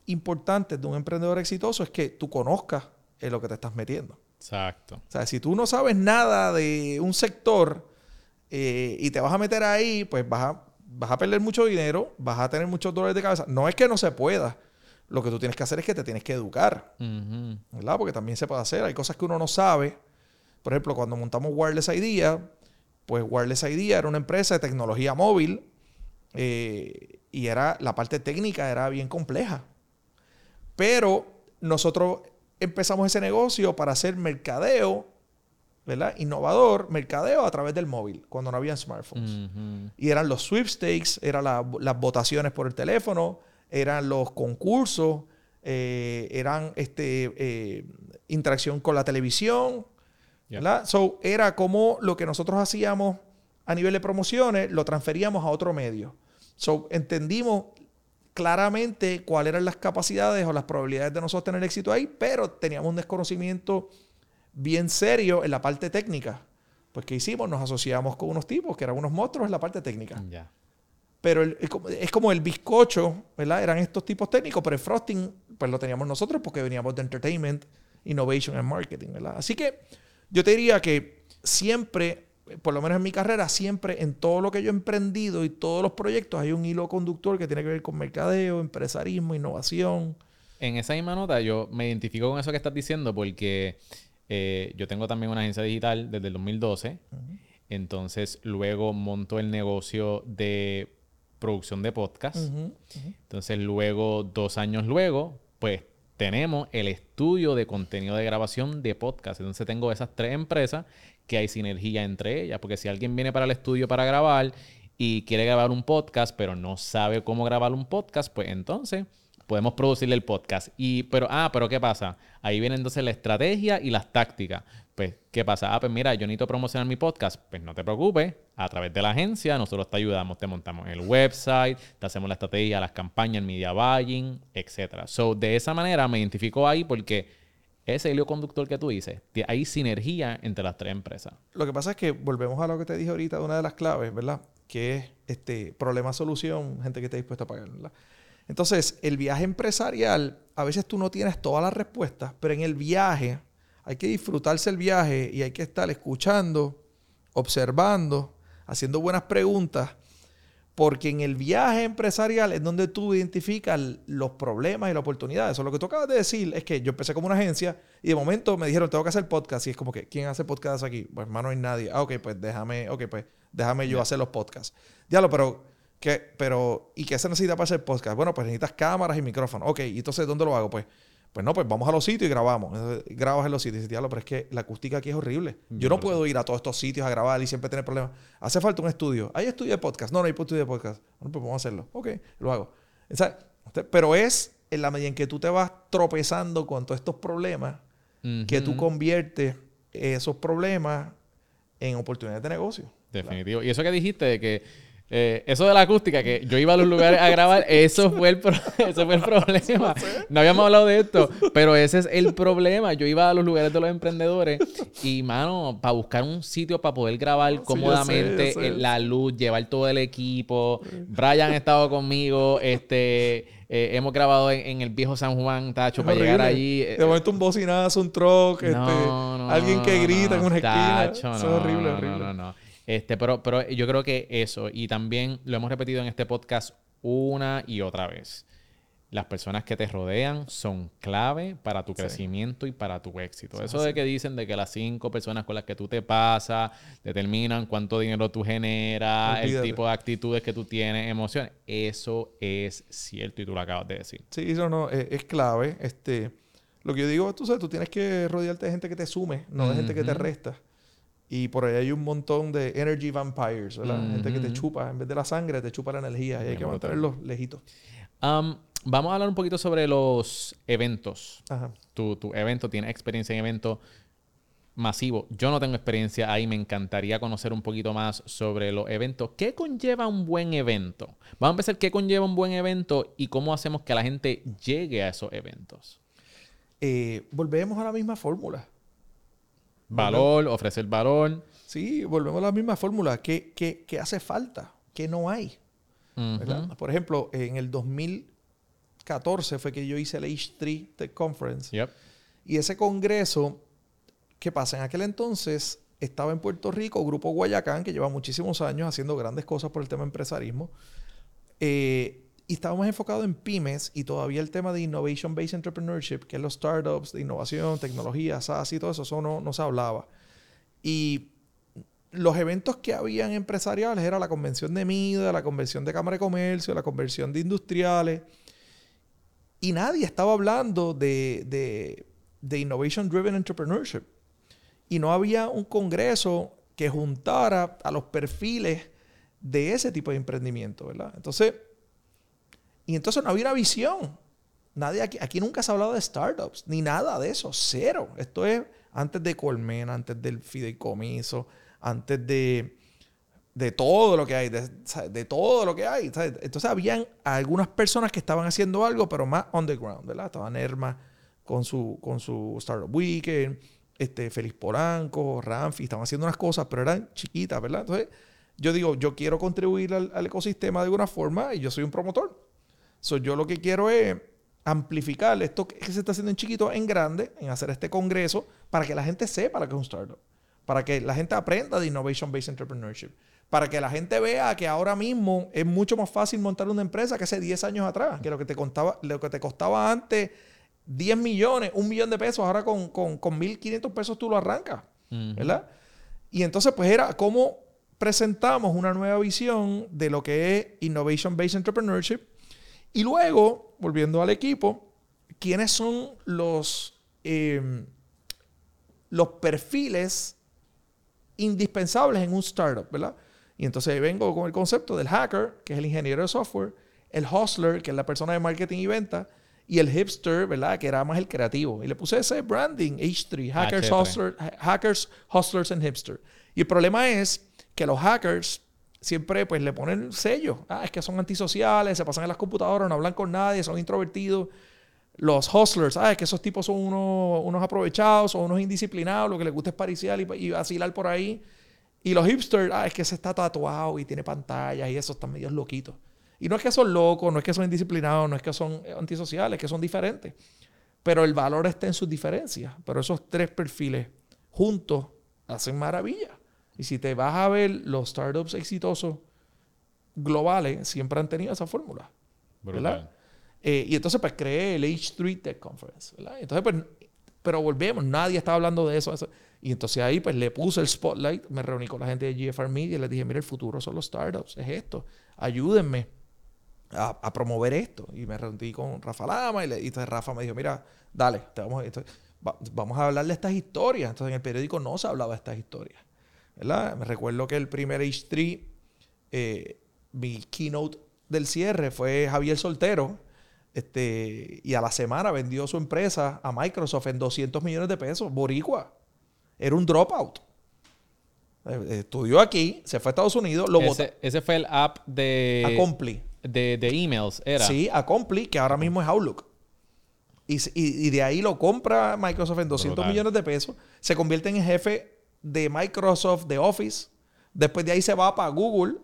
importantes de un emprendedor exitoso es que tú conozcas en lo que te estás metiendo. Exacto. O sea, si tú no sabes nada de un sector eh, y te vas a meter ahí, pues vas a, vas a perder mucho dinero, vas a tener muchos dolores de cabeza. No es que no se pueda, lo que tú tienes que hacer es que te tienes que educar, ¿verdad? Porque también se puede hacer. Hay cosas que uno no sabe. Por ejemplo, cuando montamos Wireless Idea, pues Wireless Idea era una empresa de tecnología móvil eh, y era la parte técnica era bien compleja. Pero nosotros empezamos ese negocio para hacer mercadeo, ¿verdad? Innovador, mercadeo a través del móvil, cuando no había smartphones. Y eran los sweepstakes, eran las votaciones por el teléfono, eran los concursos, eh, eran este, eh, interacción con la televisión. ¿verdad? So, era como lo que nosotros hacíamos a nivel de promociones, lo transferíamos a otro medio. So, entendimos claramente cuáles eran las capacidades o las probabilidades de nosotros tener éxito ahí, pero teníamos un desconocimiento bien serio en la parte técnica. Pues, ¿qué hicimos? Nos asociamos con unos tipos que eran unos monstruos en la parte técnica. Ya. Pero es como el bizcocho, ¿verdad? Eran estos tipos técnicos, pero el frosting, pues lo teníamos nosotros porque veníamos de entertainment, innovation and marketing, ¿verdad? Así que yo te diría que siempre, por lo menos en mi carrera, siempre en todo lo que yo he emprendido y todos los proyectos hay un hilo conductor que tiene que ver con mercadeo, empresarismo, innovación. En esa misma nota yo me identifico con eso que estás diciendo porque eh, yo tengo también una agencia digital desde el 2012. Entonces luego monto el negocio de producción de podcast. Entonces, luego, dos años luego, pues tenemos el estudio de contenido de grabación de podcast. Entonces, tengo esas tres empresas que hay sinergia entre ellas. Porque si alguien viene para el estudio para grabar y quiere grabar un podcast, pero no sabe cómo grabar un podcast, pues entonces podemos producirle el podcast. Y, pero, ah, pero ¿qué pasa? Ahí viene entonces la estrategia y las tácticas. Pues, ¿qué pasa? Ah, pues mira, yo necesito promocionar mi podcast. Pues no te preocupes, a través de la agencia nosotros te ayudamos, te montamos el website, te hacemos la estrategia, las campañas, el media buying, etc. So, de esa manera me identifico ahí porque ese hilo conductor que tú dices, hay sinergia entre las tres empresas. Lo que pasa es que volvemos a lo que te dije ahorita, una de las claves, ¿verdad? Que es este problema-solución, gente que esté dispuesta a pagar, ¿verdad? Entonces, el viaje empresarial, a veces tú no tienes todas las respuestas, pero en el viaje hay que disfrutarse el viaje y hay que estar escuchando, observando, haciendo buenas preguntas, porque en el viaje empresarial es donde tú identificas los problemas y las oportunidades. Eso lo que tú acabas de decir es que yo empecé como una agencia y de momento me dijeron, tengo que hacer podcast. Y es como que, ¿quién hace podcast aquí? Pues, hermano, no hay nadie. Ah, ok, pues déjame, ok, pues déjame yo hacer los podcasts. Diablo, pero ¿Qué, pero, ¿y qué se necesita para hacer podcast? Bueno, pues necesitas cámaras y micrófonos. Ok, ¿y entonces dónde lo hago? Pues, pues no, pues vamos a los sitios y grabamos. grabas en los sitios y dices, pero es que la acústica aquí es horrible. Yo no puedo ir a todos estos sitios a grabar y siempre tener problemas. Hace falta un estudio. ¿Hay estudio de podcast? No, no hay estudio de podcast. Bueno, pues vamos a hacerlo. Ok, lo hago. pero es en la medida en que tú te vas tropezando con todos estos problemas que tú conviertes esos problemas en oportunidades de negocio. Definitivo. Y eso que dijiste de que eh, eso de la acústica, que yo iba a los lugares a grabar, eso fue el, eso fue el problema. No habíamos hablado de esto, pero ese es el problema. Yo iba a los lugares de los emprendedores y, mano, para buscar un sitio para poder grabar cómodamente la luz, llevar todo el equipo. Brian ha estado conmigo, este... Eh, hemos grabado en, el viejo San Juan, Tacho, para llegar allí. De momento un bocinazo, un truck, este, alguien que grita en una esquina. Eso es horrible, horrible. No, no, no. Este, pero, pero yo creo que eso, y también lo hemos repetido en este podcast una y otra vez. Las personas que te rodean son clave para tu crecimiento y para tu éxito. Eso de que dicen de que las cinco personas con las que tú te pasas determinan cuánto dinero tú generas, el tipo de actitudes que tú tienes, emociones. Eso es cierto y tú lo acabas de decir. Sí, eso no, es, es clave. Este, lo que yo digo, tú sabes, tú tienes que rodearte de gente que te sume, no de gente que te resta. Y por ahí hay un montón de energy vampires, ¿verdad? Gente que te chupa, en vez de la sangre, te chupa la energía y hay que mantenerlos lejitos. Um, vamos a hablar un poquito sobre los eventos. Tu, tu evento, tiene experiencia en eventos masivo. Yo no tengo experiencia ahí, me encantaría conocer un poquito más sobre los eventos. ¿Qué conlleva un buen evento? Vamos a empezar, ¿qué conlleva un buen evento y cómo hacemos que la gente llegue a esos eventos? Eh, volvemos a la misma fórmula. Valor, ofrecer valor. Sí, volvemos a la misma fórmula. ¿Qué, qué, hace falta? ¿Qué no hay? Por ejemplo, en el 2014 fue que yo hice el H3 Tech Conference. Y ese congreso, ¿qué pasa? En aquel entonces estaba en Puerto Rico, Grupo Guayacán, que lleva muchísimos años haciendo grandes cosas por el tema empresarismo. Eh, y estábamos enfocados en pymes y todavía el tema de Innovation Based Entrepreneurship, que es los startups, de innovación, tecnología, SaaS y todo eso, eso no, no se hablaba. Y los eventos que habían empresariales era la convención de MIDA, la convención de Cámara de Comercio, la convención de industriales. Y nadie estaba hablando de, de, de Innovation Driven Entrepreneurship. Y no había un congreso que juntara a los perfiles de ese tipo de emprendimiento, ¿verdad? Entonces, y entonces no había una visión. Nadie aquí, aquí nunca se ha hablado de startups, ni nada de eso, cero. Esto es antes de Colmena, antes del fideicomiso, antes de, de todo lo que hay, de, todo lo que hay. Entonces habían algunas personas que estaban haciendo algo, pero más underground, ¿verdad? Estaban Erma con su, con su Startup Weekend, este, Félix Polanco, Ramfi, estaban haciendo unas cosas, pero eran chiquitas, ¿verdad? Entonces yo digo, yo quiero contribuir al ecosistema de alguna forma y yo soy un promotor. So, yo lo que quiero es amplificar esto que se está haciendo en chiquito, en grande, en hacer este congreso, para que la gente sepa lo que es un startup. Para que la gente aprenda de Innovation Based Entrepreneurship. Para que la gente vea que ahora mismo es mucho más fácil montar una empresa que hace 10 años atrás. Que lo que te, contaba, lo que te costaba antes 10 millones, un millón de pesos, ahora con, con, con 1.500 pesos tú lo arrancas. ¿Verdad? Y entonces, pues era cómo presentamos una nueva visión de lo que es Innovation Based Entrepreneurship y luego, volviendo al equipo, ¿quiénes son los, em, los perfiles indispensables en un startup, ¿verdad? Y entonces vengo con el concepto del hacker, que es el ingeniero de software, el hustler, que es la persona de marketing y venta, y el hipster, ¿verdad? Que era más el creativo. Y le puse ese branding, H3, hackers, hackers hustlers and hipster. Y el problema es que los hackers siempre pues le ponen sello. Ah, es que son antisociales, se pasan en las computadoras, no hablan con nadie, son introvertidos. Los hustlers, ah, es que esos tipos son unos, unos aprovechados, son unos indisciplinados, lo que les gusta es pariciar y, y vacilar por ahí. Y los hipsters, ah, es que se está tatuado y tiene pantallas y eso, están medio loquitos. Y no es que son locos, no es que son indisciplinados, no es que son antisociales, es que son diferentes. Pero el valor está en sus diferencias. Pero esos tres perfiles juntos hacen maravilla. Y si te vas a ver, los startups exitosos globales siempre han tenido esa fórmula. ¿Verdad? Eh, y entonces, pues creé el H3 Tech Conference. ¿verdad? Entonces, pues, pero volvemos, nadie estaba hablando de eso, Y entonces ahí, pues le puse el spotlight, me reuní con la gente de GFR Media y les dije: Mira, el futuro son los startups, es esto, ayúdenme a, promover esto. Y me reuní con Rafa Lama y, le, y entonces Rafa me dijo: Mira, dale, te vamos, vamos a hablar de estas historias. Entonces en el periódico no se hablaba de estas historias. Me recuerdo que el primer H3, eh, mi keynote del cierre fue Javier Soltero. Este, y a la semana vendió su empresa a Microsoft en 200 millones de pesos. Boricua. Era un dropout. Eh, estudió aquí, se fue a Estados Unidos. Lo ese, ese, fue el app de. Acompli. De, de, emails, era. Sí, Acompli, que ahora mismo es Outlook. Y, y, de ahí lo compra Microsoft en 200 millones de pesos. Se convierte en jefe de Microsoft, de Office. Después de ahí se va para Google.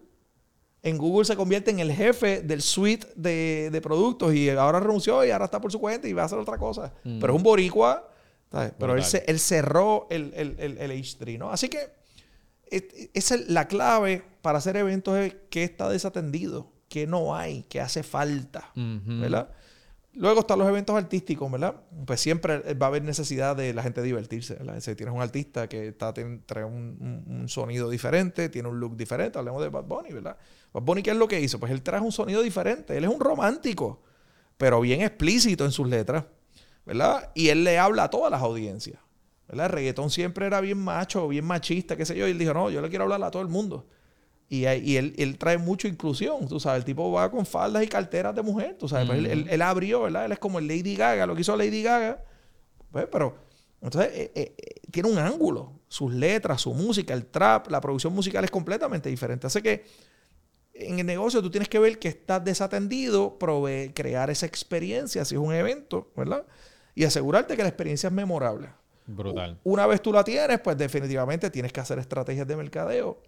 En Google se convierte en el jefe del suite de, productos y ahora renunció y ahora está por su cuenta y va a hacer otra cosa. Mm. Pero es un boricua. Pero él, cerró el, el, H3, ¿no? Así que esa es la clave para hacer eventos es que está desatendido, que no hay, que hace falta. ¿verdad? Luego están los eventos artísticos, ¿verdad? Pues siempre va a haber necesidad de la gente divertirse, ¿verdad? Si tienes un artista que está, trae un, un- sonido diferente, tiene un look diferente, hablemos de Bad Bunny, ¿verdad? Bad Bunny, ¿qué es lo que hizo? Pues él trae un sonido diferente, él es un romántico, pero bien explícito en sus letras, ¿verdad? Y él le habla a todas las audiencias, ¿verdad? El reggaetón siempre era bien macho, bien machista, qué sé yo, y él dijo, no, yo le quiero hablar a todo el mundo. Y, y él, él trae mucha inclusión, tú sabes, el tipo va con faldas y carteras de mujer, tú sabes, pues él, él- él abrió, ¿verdad? Él es como el Lady Gaga, lo que hizo Lady Gaga, pues, pero entonces eh, eh, eh, tiene un ángulo, sus letras, su música, el trap, la producción musical es completamente diferente. Así que en el negocio tú tienes que ver que estás desatendido, proveer, crear esa experiencia, si es un evento, ¿verdad? Y asegurarte que la experiencia es memorable. Brutal. Una vez tú la tienes, pues definitivamente tienes que hacer estrategias de mercadeo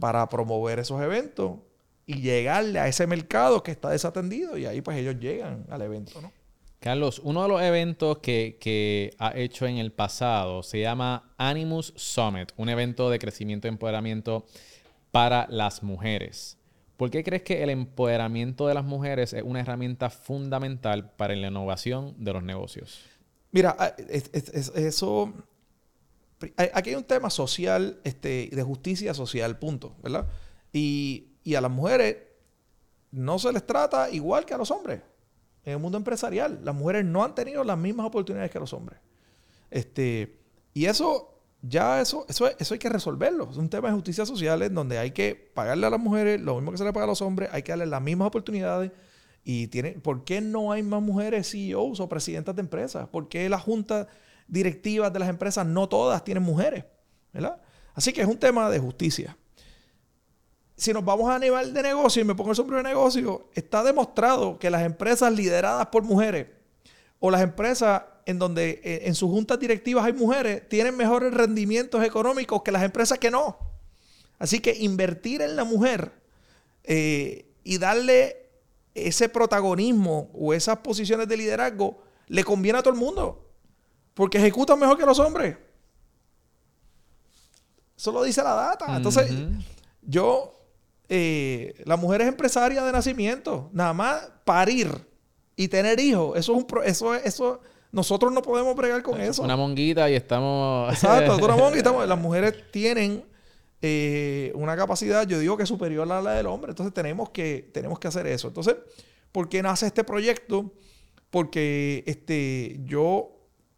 Para promover esos eventos y llegarle a ese mercado que está desatendido y ahí pues ellos llegan al evento, ¿no? Carlos, uno de los eventos que, que ha hecho en el pasado se llama Animus Summit, un evento de crecimiento y empoderamiento para las mujeres. ¿Por qué crees que el empoderamiento de las mujeres es una herramienta fundamental para la innovación de los negocios? Mira, ah, es- es- es- eso... Aquí hay un tema social, este, de justicia social, punto, ¿verdad? Y, y a las mujeres no se les trata igual que a los hombres. En el mundo empresarial, las mujeres no han tenido las mismas oportunidades que los hombres. Este, y eso, ya eso, eso, eso hay que resolverlo. Es un tema de justicia social en donde hay que pagarle a las mujeres lo mismo que se le paga a los hombres, hay que darle las mismas oportunidades. Y tiene, ¿por qué no hay más mujeres CEOs o presidentas de empresas? ¿Por qué las juntas directivas de las empresas no todas tienen mujeres? ¿Verdad? Así que es un tema de justicia. Si nos vamos a nivel de negocio y me pongo el sombrero de negocio, está demostrado que las empresas lideradas por mujeres o las empresas en donde eh, en sus juntas directivas hay mujeres tienen mejores rendimientos económicos que las empresas que no. Así que invertir en la mujer eh, y darle ese protagonismo o esas posiciones de liderazgo le conviene a todo el mundo. Porque ejecutan mejor que los hombres. Eso lo dice la data. Entonces, yo, eh, la mujer es empresaria de nacimiento. Nada más parir y tener hijos. Eso es un pro- eso, es- eso, nosotros no podemos bregar con eso. Una monguita y estamos... Exacto, una estamos- las mujeres tienen eh, una capacidad, yo digo que superior a la del hombre, entonces tenemos que, tenemos que hacer eso. Entonces, ¿por qué nace este proyecto? Porque este, yo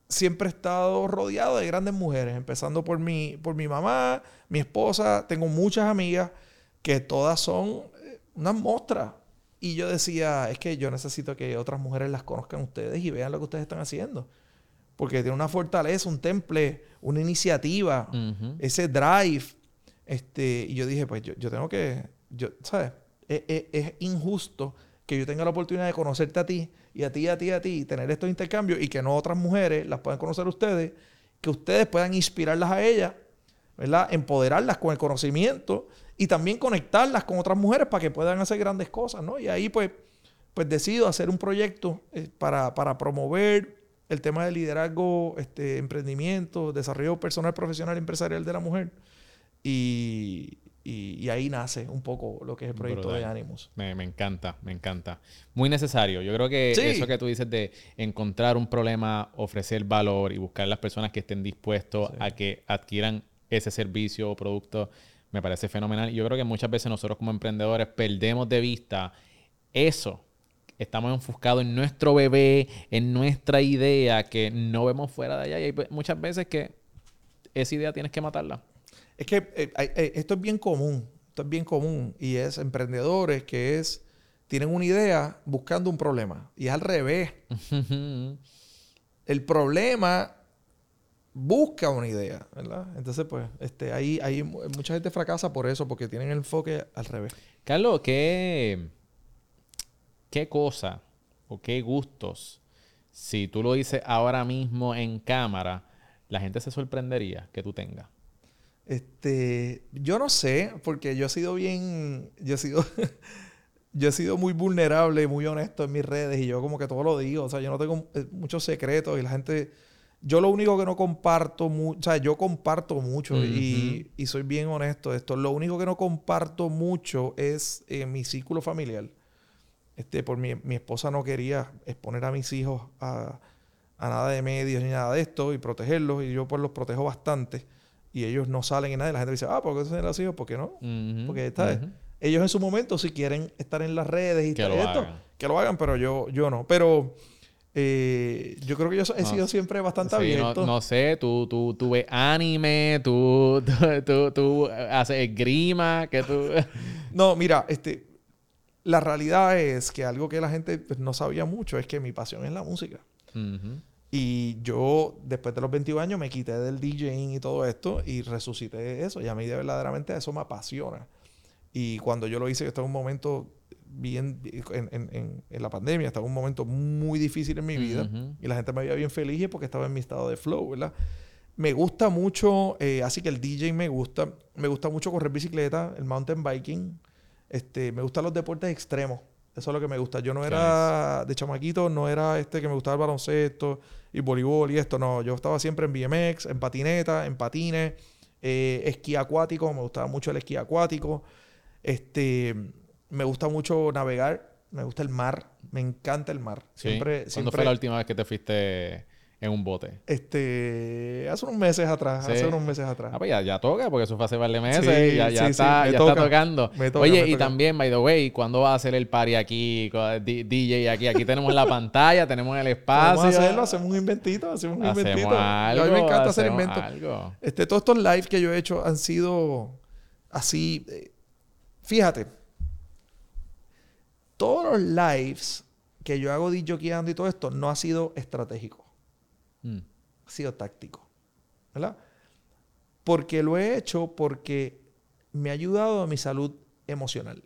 siempre he estado rodeado de grandes mujeres, empezando por mi, por mi mamá, mi esposa, tengo muchas amigas que todas son eh, unas mostras. Y yo decía, es que yo necesito que otras mujeres las conozcan ustedes y vean lo que ustedes están haciendo porque tiene una fortaleza, un temple, una iniciativa, ese drive. Este, y yo dije, pues yo, yo tengo que, yo, ¿sabes? Es, es- es injusto que yo tenga la oportunidad de conocerte a ti y a ti, a ti, a ti, tener estos intercambios y que no otras mujeres las puedan conocer ustedes, que ustedes puedan inspirarlas a ellas, ¿verdad? Empoderarlas con el conocimiento y también conectarlas con otras mujeres para que puedan hacer grandes cosas, ¿no? Y ahí pues, pues decido hacer un proyecto eh, para, para promover el tema del liderazgo, este, emprendimiento, desarrollo personal, profesional empresarial de la mujer. Y, y- y ahí nace un poco lo que es el proyecto Brutal. de Animus. Me, me encanta, me encanta. Muy necesario. Yo creo que Sí. eso que tú dices de encontrar un problema, ofrecer valor y buscar las personas que estén dispuestos a que adquieran ese servicio o producto, me parece fenomenal. Yo creo que muchas veces nosotros como emprendedores perdemos de vista eso. Estamos enfocados en nuestro bebé, en nuestra idea que no vemos fuera de allá. Y hay muchas veces que esa idea tienes que matarla. Es que eh, eh, esto es bien común, esto es bien común y es emprendedores que es, tienen una idea buscando un problema y es al revés. El problema busca una idea, ¿verdad? Entonces, pues, este, ahí, ahí mu- mucha gente fracasa por eso, porque tienen el enfoque al revés. Carlos, ¿qué, ¿qué cosa o qué gustos, si tú lo dices ahora mismo en cámara, la gente se sorprendería que tú tengas? Este, yo no sé, porque yo he sido bien, yo he sido, yo he sido muy vulnerable y muy honesto en mis redes y yo como que todo lo digo, o sea, yo no tengo eh, muchos secretos y la gente, Yo lo único que no comparto mucho, o sea, yo comparto mucho y, y, soy bien honesto de esto. Lo único que no comparto mucho es eh, mi círculo familiar. Este, por mi, mi, esposa no quería exponer a mis hijos a, a, nada de medios ni nada de esto y protegerlos y yo pues los protejo bastante y ellos no salen en nada y la gente dice, ah, ¿por qué tienen los hijos? ¿Por qué no? Porque está, ellos en su momento si quieren estar en las redes y todo esto, que lo hagan, pero yo, yo no. Pero eh, yo creo que yo he sido siempre bastante abierto. No, sé, tú, tú, tú ves anime, tú, tú, tú, haces grima, que tú... no, mira, este, la realidad es que algo que la gente pues, no sabía mucho es que mi pasión es la música. Y yo, después de los 21 años, me quité del DJing y todo esto y resucité eso. Y a mí verdaderamente eso me apasiona. Y cuando yo lo hice, que estaba en un momento bien en, la pandemia, estaba en un momento muy difícil en mi vida y la gente me veía bien feliz porque estaba en mi estado de flow, ¿verdad? Me gusta mucho, eh, así que el DJ me gusta, me gusta mucho correr bicicleta, el mountain biking, este, me gustan los deportes extremos, eso es lo que me gusta. Yo no era de chamaquito, no era este que me gustaba el baloncesto y voleibol y esto, no, yo estaba siempre en BMX, en patineta, en patines, eh, esquí acuático, me gustaba mucho el esquí acuático, este me gusta mucho navegar, me gusta el mar, me encanta el mar. Siempre, ¿Cuándo fue la última vez que te fuiste en un bote? Este, hace unos meses atrás, hace unos meses atrás. Ah, pues ya, toca, porque eso fue hace varios meses, ya, ya, está, ya está tocando. Oye, y también, by the way, ¿cuándo va a hacer el party aquí, DJ aquí? Aquí tenemos la pantalla, tenemos el espacio. Vamos a hacerlo, hacemos un inventito, hacemos un inventito. Algo, a mí me encanta hacer inventos. Este, todos estos lives que yo he hecho han sido así, eh, fíjate, todos los lives que yo hago DJokeando y todo esto no ha sido estratégico. Mm. Ha sido táctico. ¿Verdad? Porque lo he hecho porque me ha ayudado a mi salud emocional.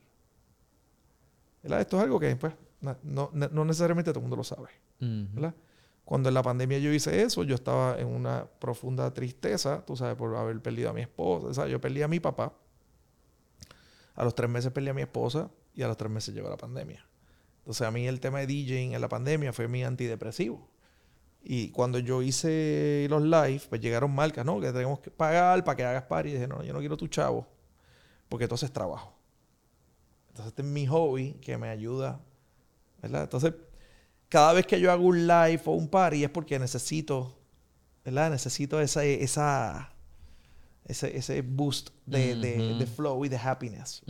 ¿Verdad? Esto es algo que pues, no, necesariamente todo el mundo lo sabe. ¿verdad? Cuando en la pandemia yo hice eso, yo estaba en una profunda tristeza, tú sabes, por haber perdido a mi esposa. Yo perdí a mi papá. A los tres meses perdí a mi esposa y a los tres meses llegó la pandemia. Entonces a mí el tema de DJing en la pandemia fue mi antidepresivo. Y cuando yo hice los live, pues llegaron marcas, ¿no? Que tenemos que pagar para que hagas party. Y dije, no, yo no quiero tu chavo, porque entonces es trabajo. Entonces este es mi hobby que me ayuda, ¿verdad? Entonces, cada vez que yo hago un live o un party es porque necesito, ¿verdad? Necesito esa, esa ese, ese boost de, de, flow y de happiness.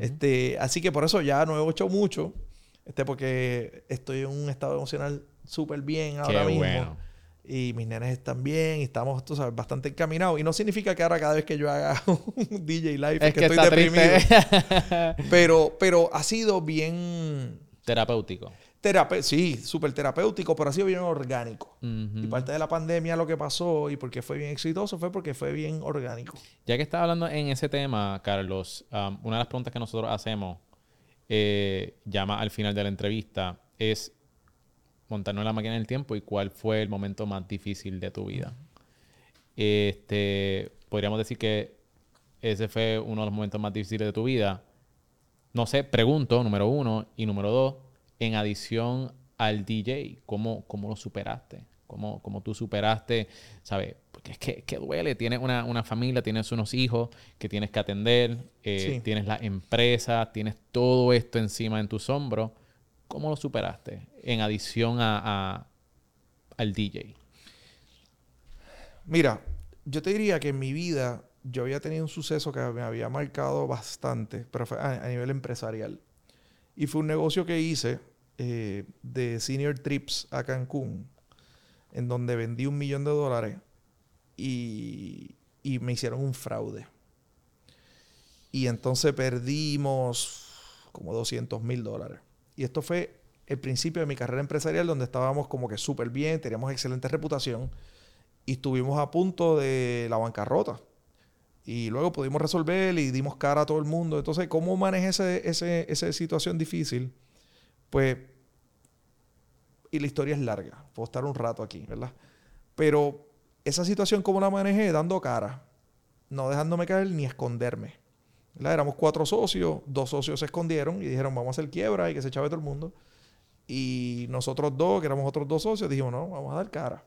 Este, así que por eso ya no he hecho mucho, este, porque estoy en un estado emocional súper bien ahora mismo. Y mis nenes están bien y estamos, tú sabes, bastante encaminados. Y no significa que ahora cada vez que yo haga un DJ live es, que, estoy deprimido. pero, pero ha sido bien... Terapéutico sí, súper terapéutico, pero ha sido bien orgánico. Y parte de la pandemia lo que pasó y porque fue bien exitoso fue porque fue bien orgánico. Ya que estás hablando en ese tema, Carlos, um, una de las preguntas que nosotros hacemos, eh, llama al final de la entrevista, es montarnos la máquina del tiempo y cuál fue el momento más difícil de tu vida. Este, podríamos decir que ese fue uno de los momentos más difíciles de tu vida. No sé, pregunto, número uno, y número dos, en adición al DJ, ¿cómo, cómo lo superaste? ¿Cómo, cómo tú superaste, sabes? Porque es que, que duele, tienes una, una, familia, tienes unos hijos que tienes que atender, eh, tienes la empresa, tienes todo esto encima en tus hombros. ¿Cómo lo superaste en adición a, al DJ? Mira, yo te diría que en mi vida yo había tenido un suceso que me había marcado bastante, pero fue a nivel empresarial. Y fue un negocio que hice eh, de Senior Trips a Cancún, en donde vendí un millón de dólares y, me hicieron un fraude. Y entonces perdimos como 200 mil dólares. Y esto fue el principio de mi carrera empresarial, donde estábamos como que súper bien, teníamos excelente reputación y estuvimos a punto de la bancarrota. Y luego pudimos resolver y dimos cara a todo el mundo. Entonces, ¿cómo manejé ese, esa situación difícil? Pues y la historia es larga. Puedo estar un rato aquí, ¿verdad? Pero esa situación, ¿cómo la manejé? Dando cara. No dejándome caer ni esconderme. ¿verdad? Éramos cuatro socios, dos socios se escondieron y dijeron, vamos a hacer quiebra y que se chave todo el mundo. Y nosotros dos, que éramos otros dos socios, dijimos, no, vamos a dar cara.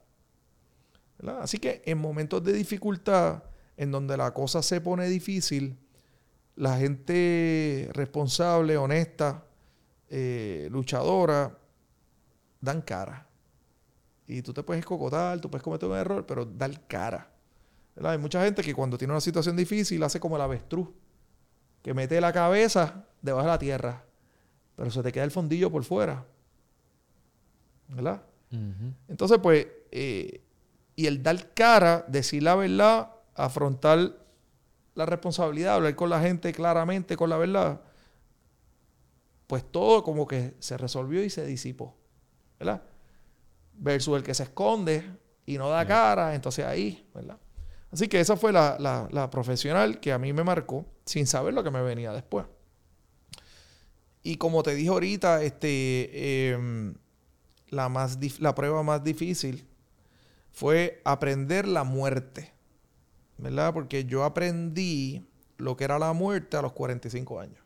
Así que en momentos de dificultad, en donde la cosa se pone difícil, la gente responsable, honesta, eh, luchadora, dan cara. Y tú te puedes escocotar, tú puedes cometer un error, pero dar cara. Hay mucha gente que cuando tiene una situación difícil hace como el avestruz, que mete la cabeza debajo de la tierra, pero se te queda el fondillo por fuera. ¿Verdad? Entonces, pues, eh, y el dar cara, decir la verdad, afrontar la responsabilidad, hablar con la gente claramente, con la verdad, pues todo como que se resolvió y se disipó. ¿Verdad? Versus el que se esconde y no da cara, entonces ahí, ¿verdad? Así que esa fue la, la- la profesional que a mí me marcó sin saber lo que me venía después. Y como te dije ahorita, este, em, la, más la prueba más difícil fue aprender la muerte, ¿verdad? Porque yo aprendí lo que era la muerte a los 45 años.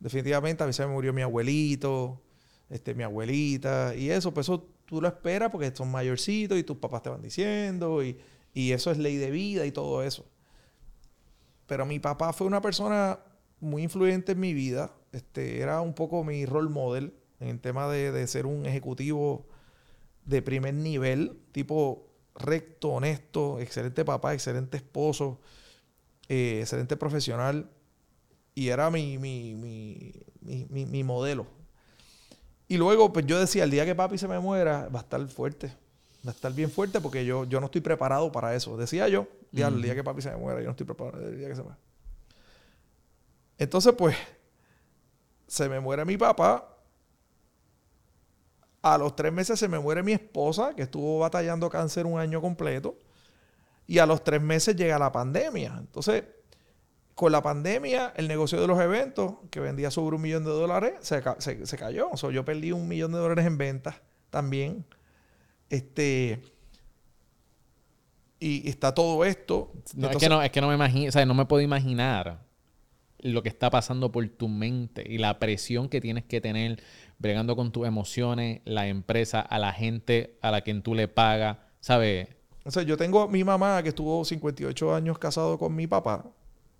Definitivamente a se me murió mi abuelito, este, mi abuelita, y eso, pues eso tú lo esperas porque son mayorcitos y tus papás te van diciendo, y, y eso es ley de vida y todo eso. Pero mi papá fue una persona muy influyente en mi vida. Este, era un poco mi role model en el tema de, de ser un ejecutivo de primer nivel, tipo recto, honesto, excelente papá, excelente esposo, eh, excelente profesional. Y era mi, mi, mi, mi, modelo. Y luego, pues yo decía, el día que papi se me muera, va a estar fuerte. Va a estar bien fuerte porque yo, yo no estoy preparado para eso. Decía yo, "Diablo, el día que papi se me muera, yo no estoy preparado el día que se muera. Entonces, pues, se me muere mi papá. A los tres meses se me muere mi esposa, que estuvo batallando cáncer un año completo. Y a los tres meses llega la pandemia. Entonces, con la pandemia, el negocio de los eventos, que vendía sobre un millón de dólares, se, se- se cayó. O sea, yo perdí un millón de dólares en ventas también. Este. Y, está todo esto. No, es, que no, es que no me imagino, o sea, no me puedo imaginar lo que está pasando por tu mente y la presión que tienes que tener bregando con tus emociones, la empresa, a la gente a la quien tú le pagas, ¿sabes? O sea, yo tengo a mi mamá que estuvo 58 años casado con mi papá,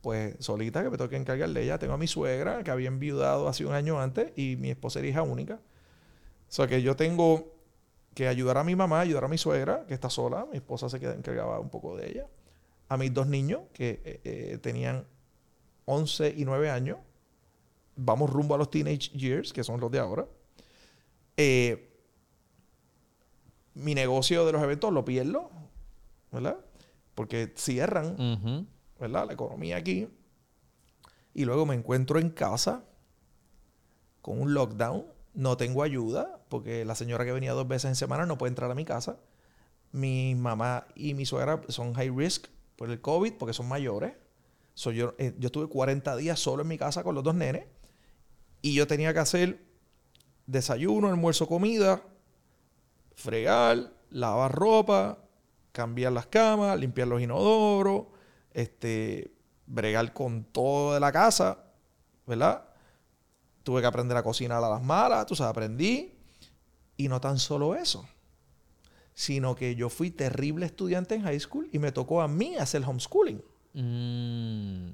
pues solita que me tengo que encargar de ella. Tengo a mi suegra que había enviudado hace un año antes y mi esposa era hija única. O sea, que yo tengo que ayudar a mi mamá, ayudar a mi suegra que está sola. Mi esposa se queda encargaba un poco de ella. A mis dos niños que eh, eh, tenían 11 y 9 años. Vamos rumbo a los teenage years, que son los de ahora. Eh, mi negocio de los eventos lo pierdo, ¿verdad? Porque cierran, Ujú. ¿verdad? La economía aquí. Y luego me encuentro en casa con un lockdown. No tengo ayuda porque la señora que venía dos veces en semana no puede entrar a mi casa. Mi mamá y mi suegra son high risk por el COVID porque son mayores. So, yo, eh, yo estuve 40 días solo en mi casa con los dos nenes y yo tenía que hacer desayuno, almuerzo, comida, fregar, lavar ropa, cambiar las camas, limpiar los inodoros, este, bregar con todo de la casa, ¿verdad? Tuve que aprender a cocinar a las malas, tú sabes, aprendí. Y no tan solo eso, sino que yo fui terrible estudiante en high school y me tocó a mí hacer homeschooling. Mm.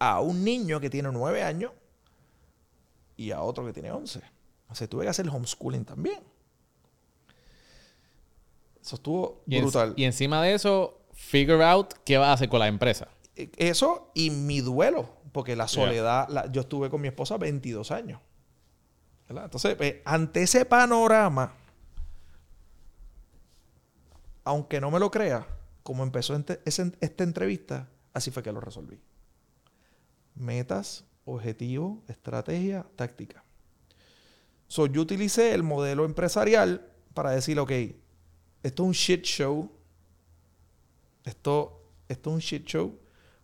A un niño que tiene nueve años y a otro que tiene once. O sea, tuve que hacer homeschooling también. Eso estuvo Y, en- brutal. y encima de eso, figure out qué vas a hacer con la empresa. Eh, Eso y mi duelo, porque la soledad, la- yo estuve con mi esposa 22 años. ¿verdad? Entonces, pues, ante ese panorama, aunque no me lo crea, como empezó esta entrevista, así fue que lo resolví. Metas, objetivos, estrategia, táctica. So, yo utilicé el modelo empresarial para decir, ok, esto es un shit show. Esto, esto es un shit show.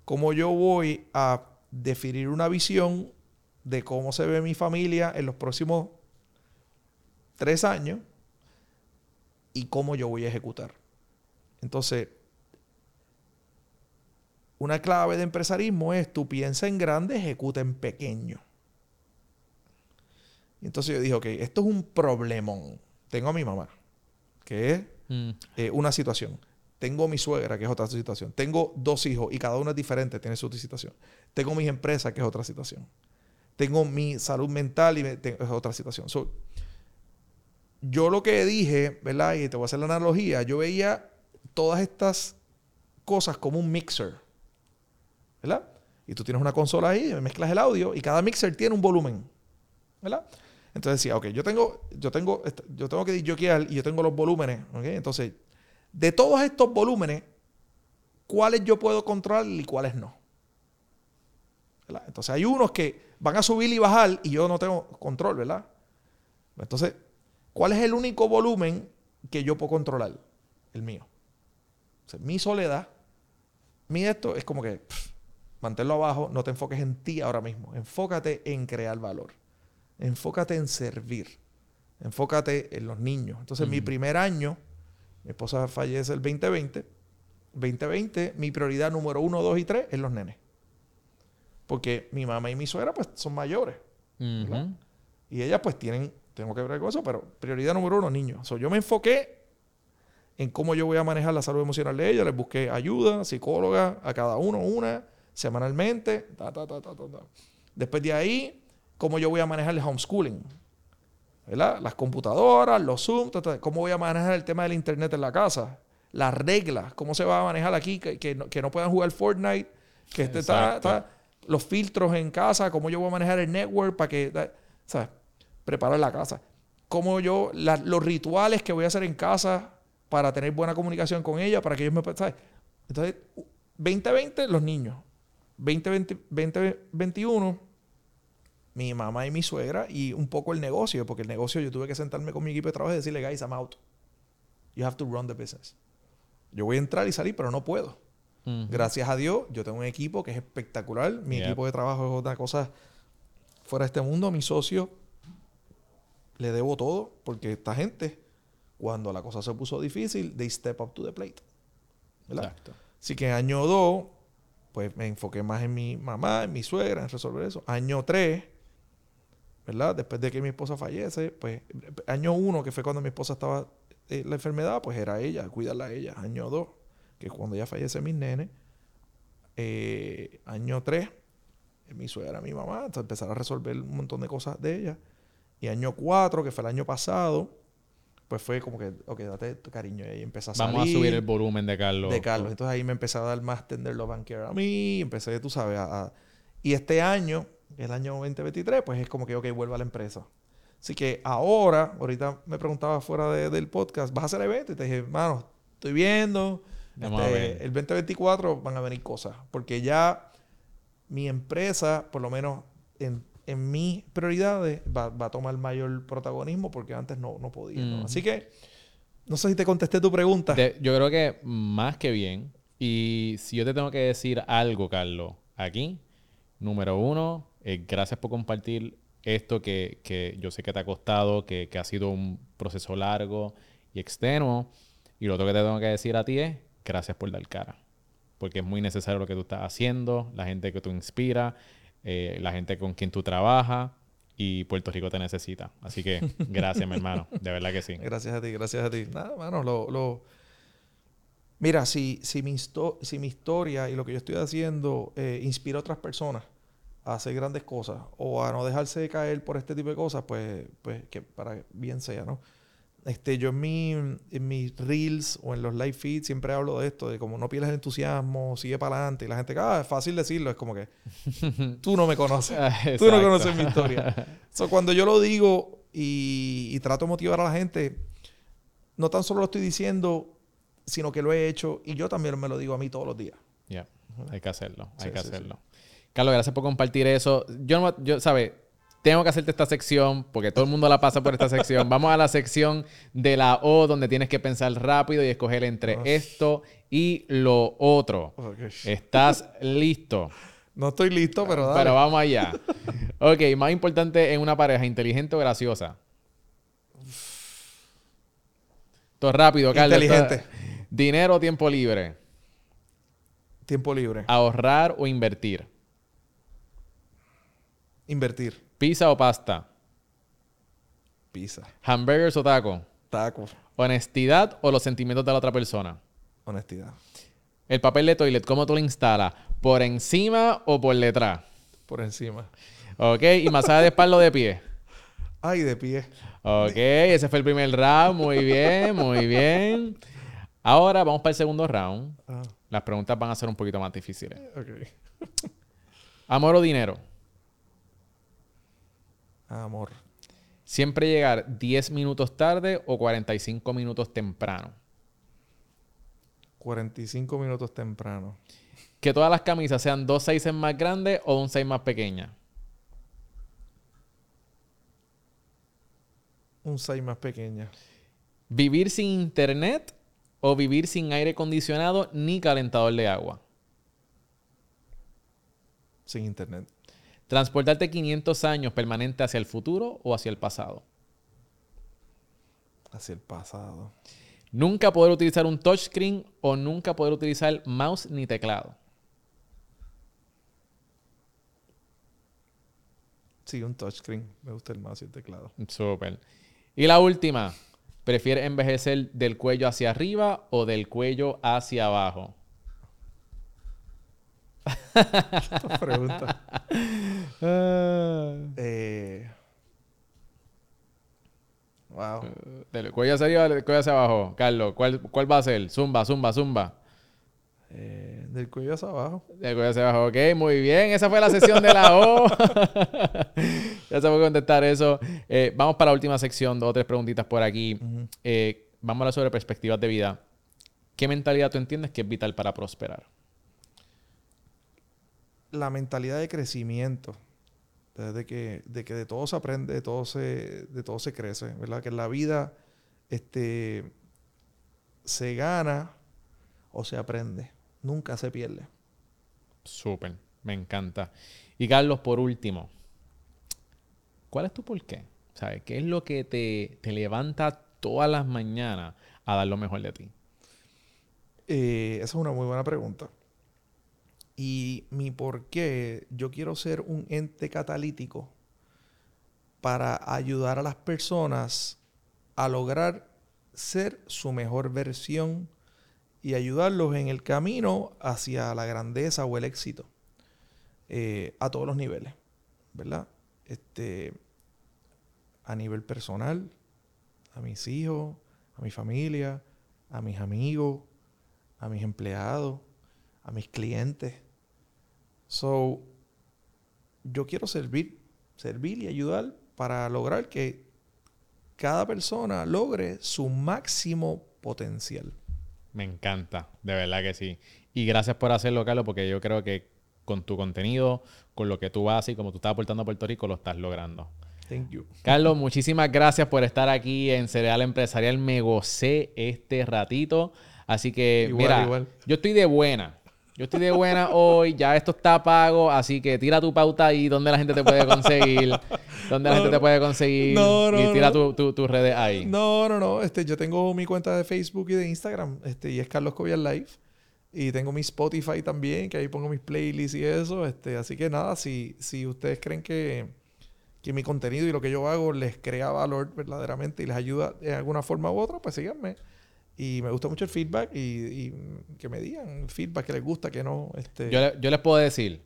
¿Cómo yo voy a definir una visión de cómo se ve mi familia en los próximos tres años y cómo yo voy a ejecutar? Entonces, una clave de empresarismo es tú piensa en grande, ejecuta en pequeño. Y entonces yo dije, ok, esto es un problemón. Tengo a mi mamá, que es Mm. eh, una situación. Tengo mi suegra, que es otra situación. Tengo dos hijos y cada uno es diferente, tiene su situación. Tengo mis empresas, que es otra situación. Tengo mi salud mental y me- es otra situación. So, yo lo que dije, ¿verdad? Y te voy a hacer la analogía. Yo veía todas estas cosas como un mixer, ¿verdad? Y tú tienes una consola ahí, mezclas el audio y cada mixer tiene un volumen, ¿verdad? Entonces decía, ok, yo tengo, yo tengo, yo tengo que disjoquear y yo tengo los volúmenes, ¿ok? Entonces, de todos estos volúmenes, ¿cuáles yo puedo controlar y cuáles no? ¿Verdad? Entonces hay unos que van a subir y bajar y yo no tengo control, ¿verdad? Entonces, ¿cuál es el único volumen que yo puedo controlar? El mío. O mi soledad, mi esto es como que manténlo abajo, no te enfoques en ti ahora mismo, enfócate en crear valor, enfócate en servir, enfócate en los niños. Entonces, mi primer año, mi esposa fallece el 2020, 2020, mi prioridad número uno, dos y tres es los nenes. Porque mi mamá y mi suegra pues son mayores. Y ellas pues tienen, tengo que ver con eso, pero prioridad número uno, niños. So, yo me enfoqué en cómo yo voy a manejar la salud emocional de ellos. Les busqué ayuda, psicóloga, a cada uno una, semanalmente. ta, ta, ta, ta, ta, ta. Después de ahí, cómo yo voy a manejar el homeschooling. ¿Verdad? Las computadoras, los Zoom, cómo voy a manejar el tema del internet en la casa. Las reglas, cómo se va a manejar aquí, que, que no, que no puedan jugar Fortnite, que este está, los filtros en casa, cómo yo voy a manejar el network para que, ¿sabes? Preparar la casa. Cómo yo, la- los rituales que voy a hacer en casa para tener buena comunicación con ella, para que ellos me, ¿sabes? Entonces, 2020, los niños. 2020, 2021, mi mamá y mi suegra y un poco el negocio, porque el negocio yo tuve que sentarme con mi equipo de trabajo y decirle, guys, I'm out. You have to run the business. Yo voy a entrar y salir, pero no puedo. Gracias a Dios, yo tengo un equipo que es espectacular. Mi equipo de trabajo es otra cosa fuera de este mundo. Mi socio le debo todo porque esta gente, cuando la cosa se puso difícil, they step up to the plate. ¿verdad? Exacto. Así que año 2, pues me enfoqué más en mi mamá, en mi suegra, en resolver eso. Año 3, ¿verdad? Después de que mi esposa fallece, pues año 1, que fue cuando mi esposa estaba en la enfermedad, pues era ella, cuidarla a ella. Año 2, que es cuando ya fallece mis nenes. Eh, año 3, mi suegra, mi mamá, entonces empezar a resolver un montón de cosas de ella. Y año 4, que fue el año pasado, pues fue como que, ok, date tu cariño. Y ahí empecé a salir. Vamos a subir el volumen de Carlos. De Carlos. Entonces ahí me empecé a dar más tender love and care a mí. Empecé, tú sabes, a, a- Y este año, el año 2023, pues es como que, ok, vuelvo a la empresa. Así que ahora, ahorita me preguntaba fuera de- del podcast, ¿vas a hacer evento? Y te dije, hermano, estoy viendo. Este, el 2024 van a venir cosas. Porque ya mi empresa, por lo menos en, en mis prioridades, va, va a tomar mayor protagonismo porque antes no, no podía. Así que, no sé si te contesté tu pregunta. De- yo creo que más que bien. Y si yo te tengo que decir algo, Carlos, aquí, número uno, eh, gracias por compartir esto que, que yo sé que te ha costado, que, que ha sido un proceso largo y extenuo. Y lo otro que te tengo que decir a ti es gracias por dar cara. Porque es muy necesario lo que tú estás haciendo, la gente que tú inspiras, eh, la gente con quien tú trabajas. Y Puerto Rico te necesita. Así que gracias, mi hermano. De verdad que sí. Gracias a ti, gracias a ti. Nada, mano, lo, lo... Mira, si, si, mi histo- si mi historia y lo que yo estoy haciendo eh, inspira a otras personas a hacer grandes cosas o a no dejarse caer por este tipo de cosas, pues, pues que para bien sea, ¿no? Este, yo en, mi, en mis reels o en los live feeds siempre hablo de esto, de como no pierdas el entusiasmo, sigue para adelante. Y la gente, ah, es fácil decirlo, es como que tú no me conoces. Ah, Tú no conoces mi historia. So, cuando yo lo digo y, y trato de motivar a la gente, no tan solo lo estoy diciendo, sino que lo he hecho y yo también me lo digo a mí todos los días. Ya, hay que hacerlo, hay Sí, que sí, sí. hacerlo. Carlos, gracias por compartir eso. Yo, no, yo ¿sabes? Tengo que hacerte esta sección porque todo el mundo la pasa por esta sección. Vamos a la sección de la O donde tienes que pensar rápido y escoger entre esto y lo otro. ¿Estás listo? No estoy listo, pero dale. Pero vamos allá. Ok, más importante en una pareja, inteligente o graciosa. Todo rápido, Carlos. Inteligente. Dinero o tiempo libre. Tiempo libre. Ahorrar o invertir. Invertir. Pizza o pasta. Pizza. Hamburgers o taco. Taco. Honestidad o los sentimientos de la otra persona. Honestidad. El papel de toilet, ¿cómo tú lo instalas? ¿Por encima o por detrás? Por encima. Ok, y masaje de espalda o de pie. Ay, de pie. Ok, ese fue el primer round. Muy bien, muy bien. Ahora vamos para el segundo round. Ah, Las preguntas van a ser un poquito más difíciles. ok. Amor o dinero. Amor. Siempre llegar 10 minutos tarde o 45 minutos temprano. 45 minutos temprano. Que todas las camisas sean dos sizes más grandes o un size más pequeña. Un 6 más pequeña. Vivir sin internet o vivir sin aire acondicionado ni calentador de agua. Sin internet. Transportarte 500 años permanente hacia el futuro o hacia el pasado. Hacia el pasado. Nunca poder utilizar un touchscreen o nunca poder utilizar mouse ni teclado. Sí, un touchscreen. Me gusta el mouse y el teclado. Súper. Y la última. ¿Prefieres envejecer del cuello hacia arriba o del cuello hacia abajo? Esta pregunta. Eh, wow. Del cuello hacia arriba o del cuello hacia abajo. Carlos, ¿cuál, cuál va a ser? Zumba, zumba, zumba. Eh, del cuello hacia abajo. Del cuello hacia abajo. Ok, muy bien. Esa fue la sesión de la O. ya se puede contestar eso. Eh, vamos para la última sección. Dos o tres preguntitas por aquí. Eh, vamos a hablar sobre perspectivas de vida. ¿Qué mentalidad tú entiendes que es vital para prosperar? La mentalidad de crecimiento. De que, de que de todo se aprende, de todo se, de todo se crece, ¿verdad? Que en la vida este, se gana o se aprende. Nunca se pierde. Súper, me encanta. Y Carlos, por último, ¿cuál es tu por qué? ¿Sabes? ¿Qué es lo que te, te levanta todas las mañanas a dar lo mejor de ti? Eh, esa es una muy buena pregunta. Y mi por qué, yo quiero ser un ente catalítico para ayudar a las personas a lograr ser su mejor versión y ayudarlos en el camino hacia la grandeza o el éxito eh, a todos los niveles, ¿verdad? Este, a nivel personal, a mis hijos, a mi familia, a mis amigos, a mis empleados, a mis clientes. So, yo quiero servir, servir y ayudar para lograr que cada persona logre su máximo potencial. Me encanta, de verdad que sí. Y gracias por hacerlo, Carlos, porque yo creo que con tu contenido, con lo que tú haces y como tú estás aportando a Puerto Rico, lo estás logrando. Thank you. Carlos, muchísimas gracias por estar aquí en Cereal Empresarial. Me gocé este ratito. Así que, Igual, mira, igual. yo estoy de buena. Yo estoy de buena hoy. Ya esto está pago. Así que tira tu pauta ahí donde la gente te puede conseguir. donde la gente te puede conseguir. No, no, y tira no. tu- tu- tus redes ahí. No, no, no. Este, yo tengo mi cuenta de Facebook y de Instagram. Este, y es Carlos Cobian Live. Y tengo mi Spotify también, que ahí pongo mis playlists y eso. Este, así que nada, si, si ustedes creen que, que mi contenido y lo que yo hago les crea valor verdaderamente y les ayuda de alguna forma u otra, pues síganme. Y me gusta mucho el feedback y, y que me digan feedback que les gusta, que no. Este, Yo, yo les puedo decir,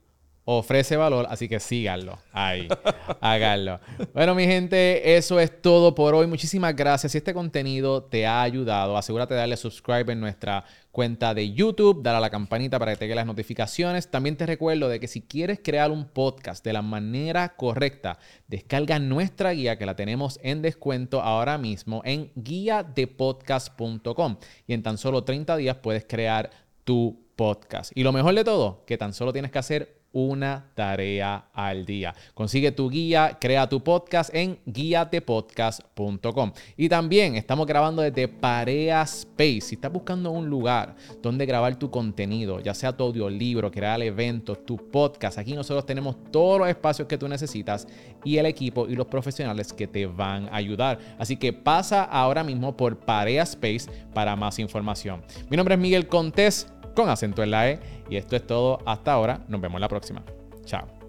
ofrece valor, así que síganlo. Ahí, háganlo. Bueno, mi gente, eso es todo por hoy. Muchísimas gracias. Si este contenido te ha ayudado, asegúrate de darle subscribe en nuestra cuenta de YouTube, dale a la campanita para que te lleguen las notificaciones. También te recuerdo de que si quieres crear un podcast de la manera correcta, descarga nuestra guía que la tenemos en descuento ahora mismo en guiadepodcast.com y en tan solo 30 días puedes crear tu podcast. Y lo mejor de todo, que tan solo tienes que hacer una tarea al día. Consigue tu guía, crea tu podcast en guiatepodcast.com. Y también estamos grabando desde Parea Space. Si estás buscando un lugar donde grabar tu contenido, ya sea tu audiolibro, crear eventos, tu podcast, aquí nosotros tenemos todos los espacios que tú necesitas y el equipo y los profesionales que te van a ayudar. Así que pasa ahora mismo por Parea Space para más información. Mi nombre es Miguel Contés con acento en la E. Y esto es todo hasta ahora. Nos vemos la próxima. Chao.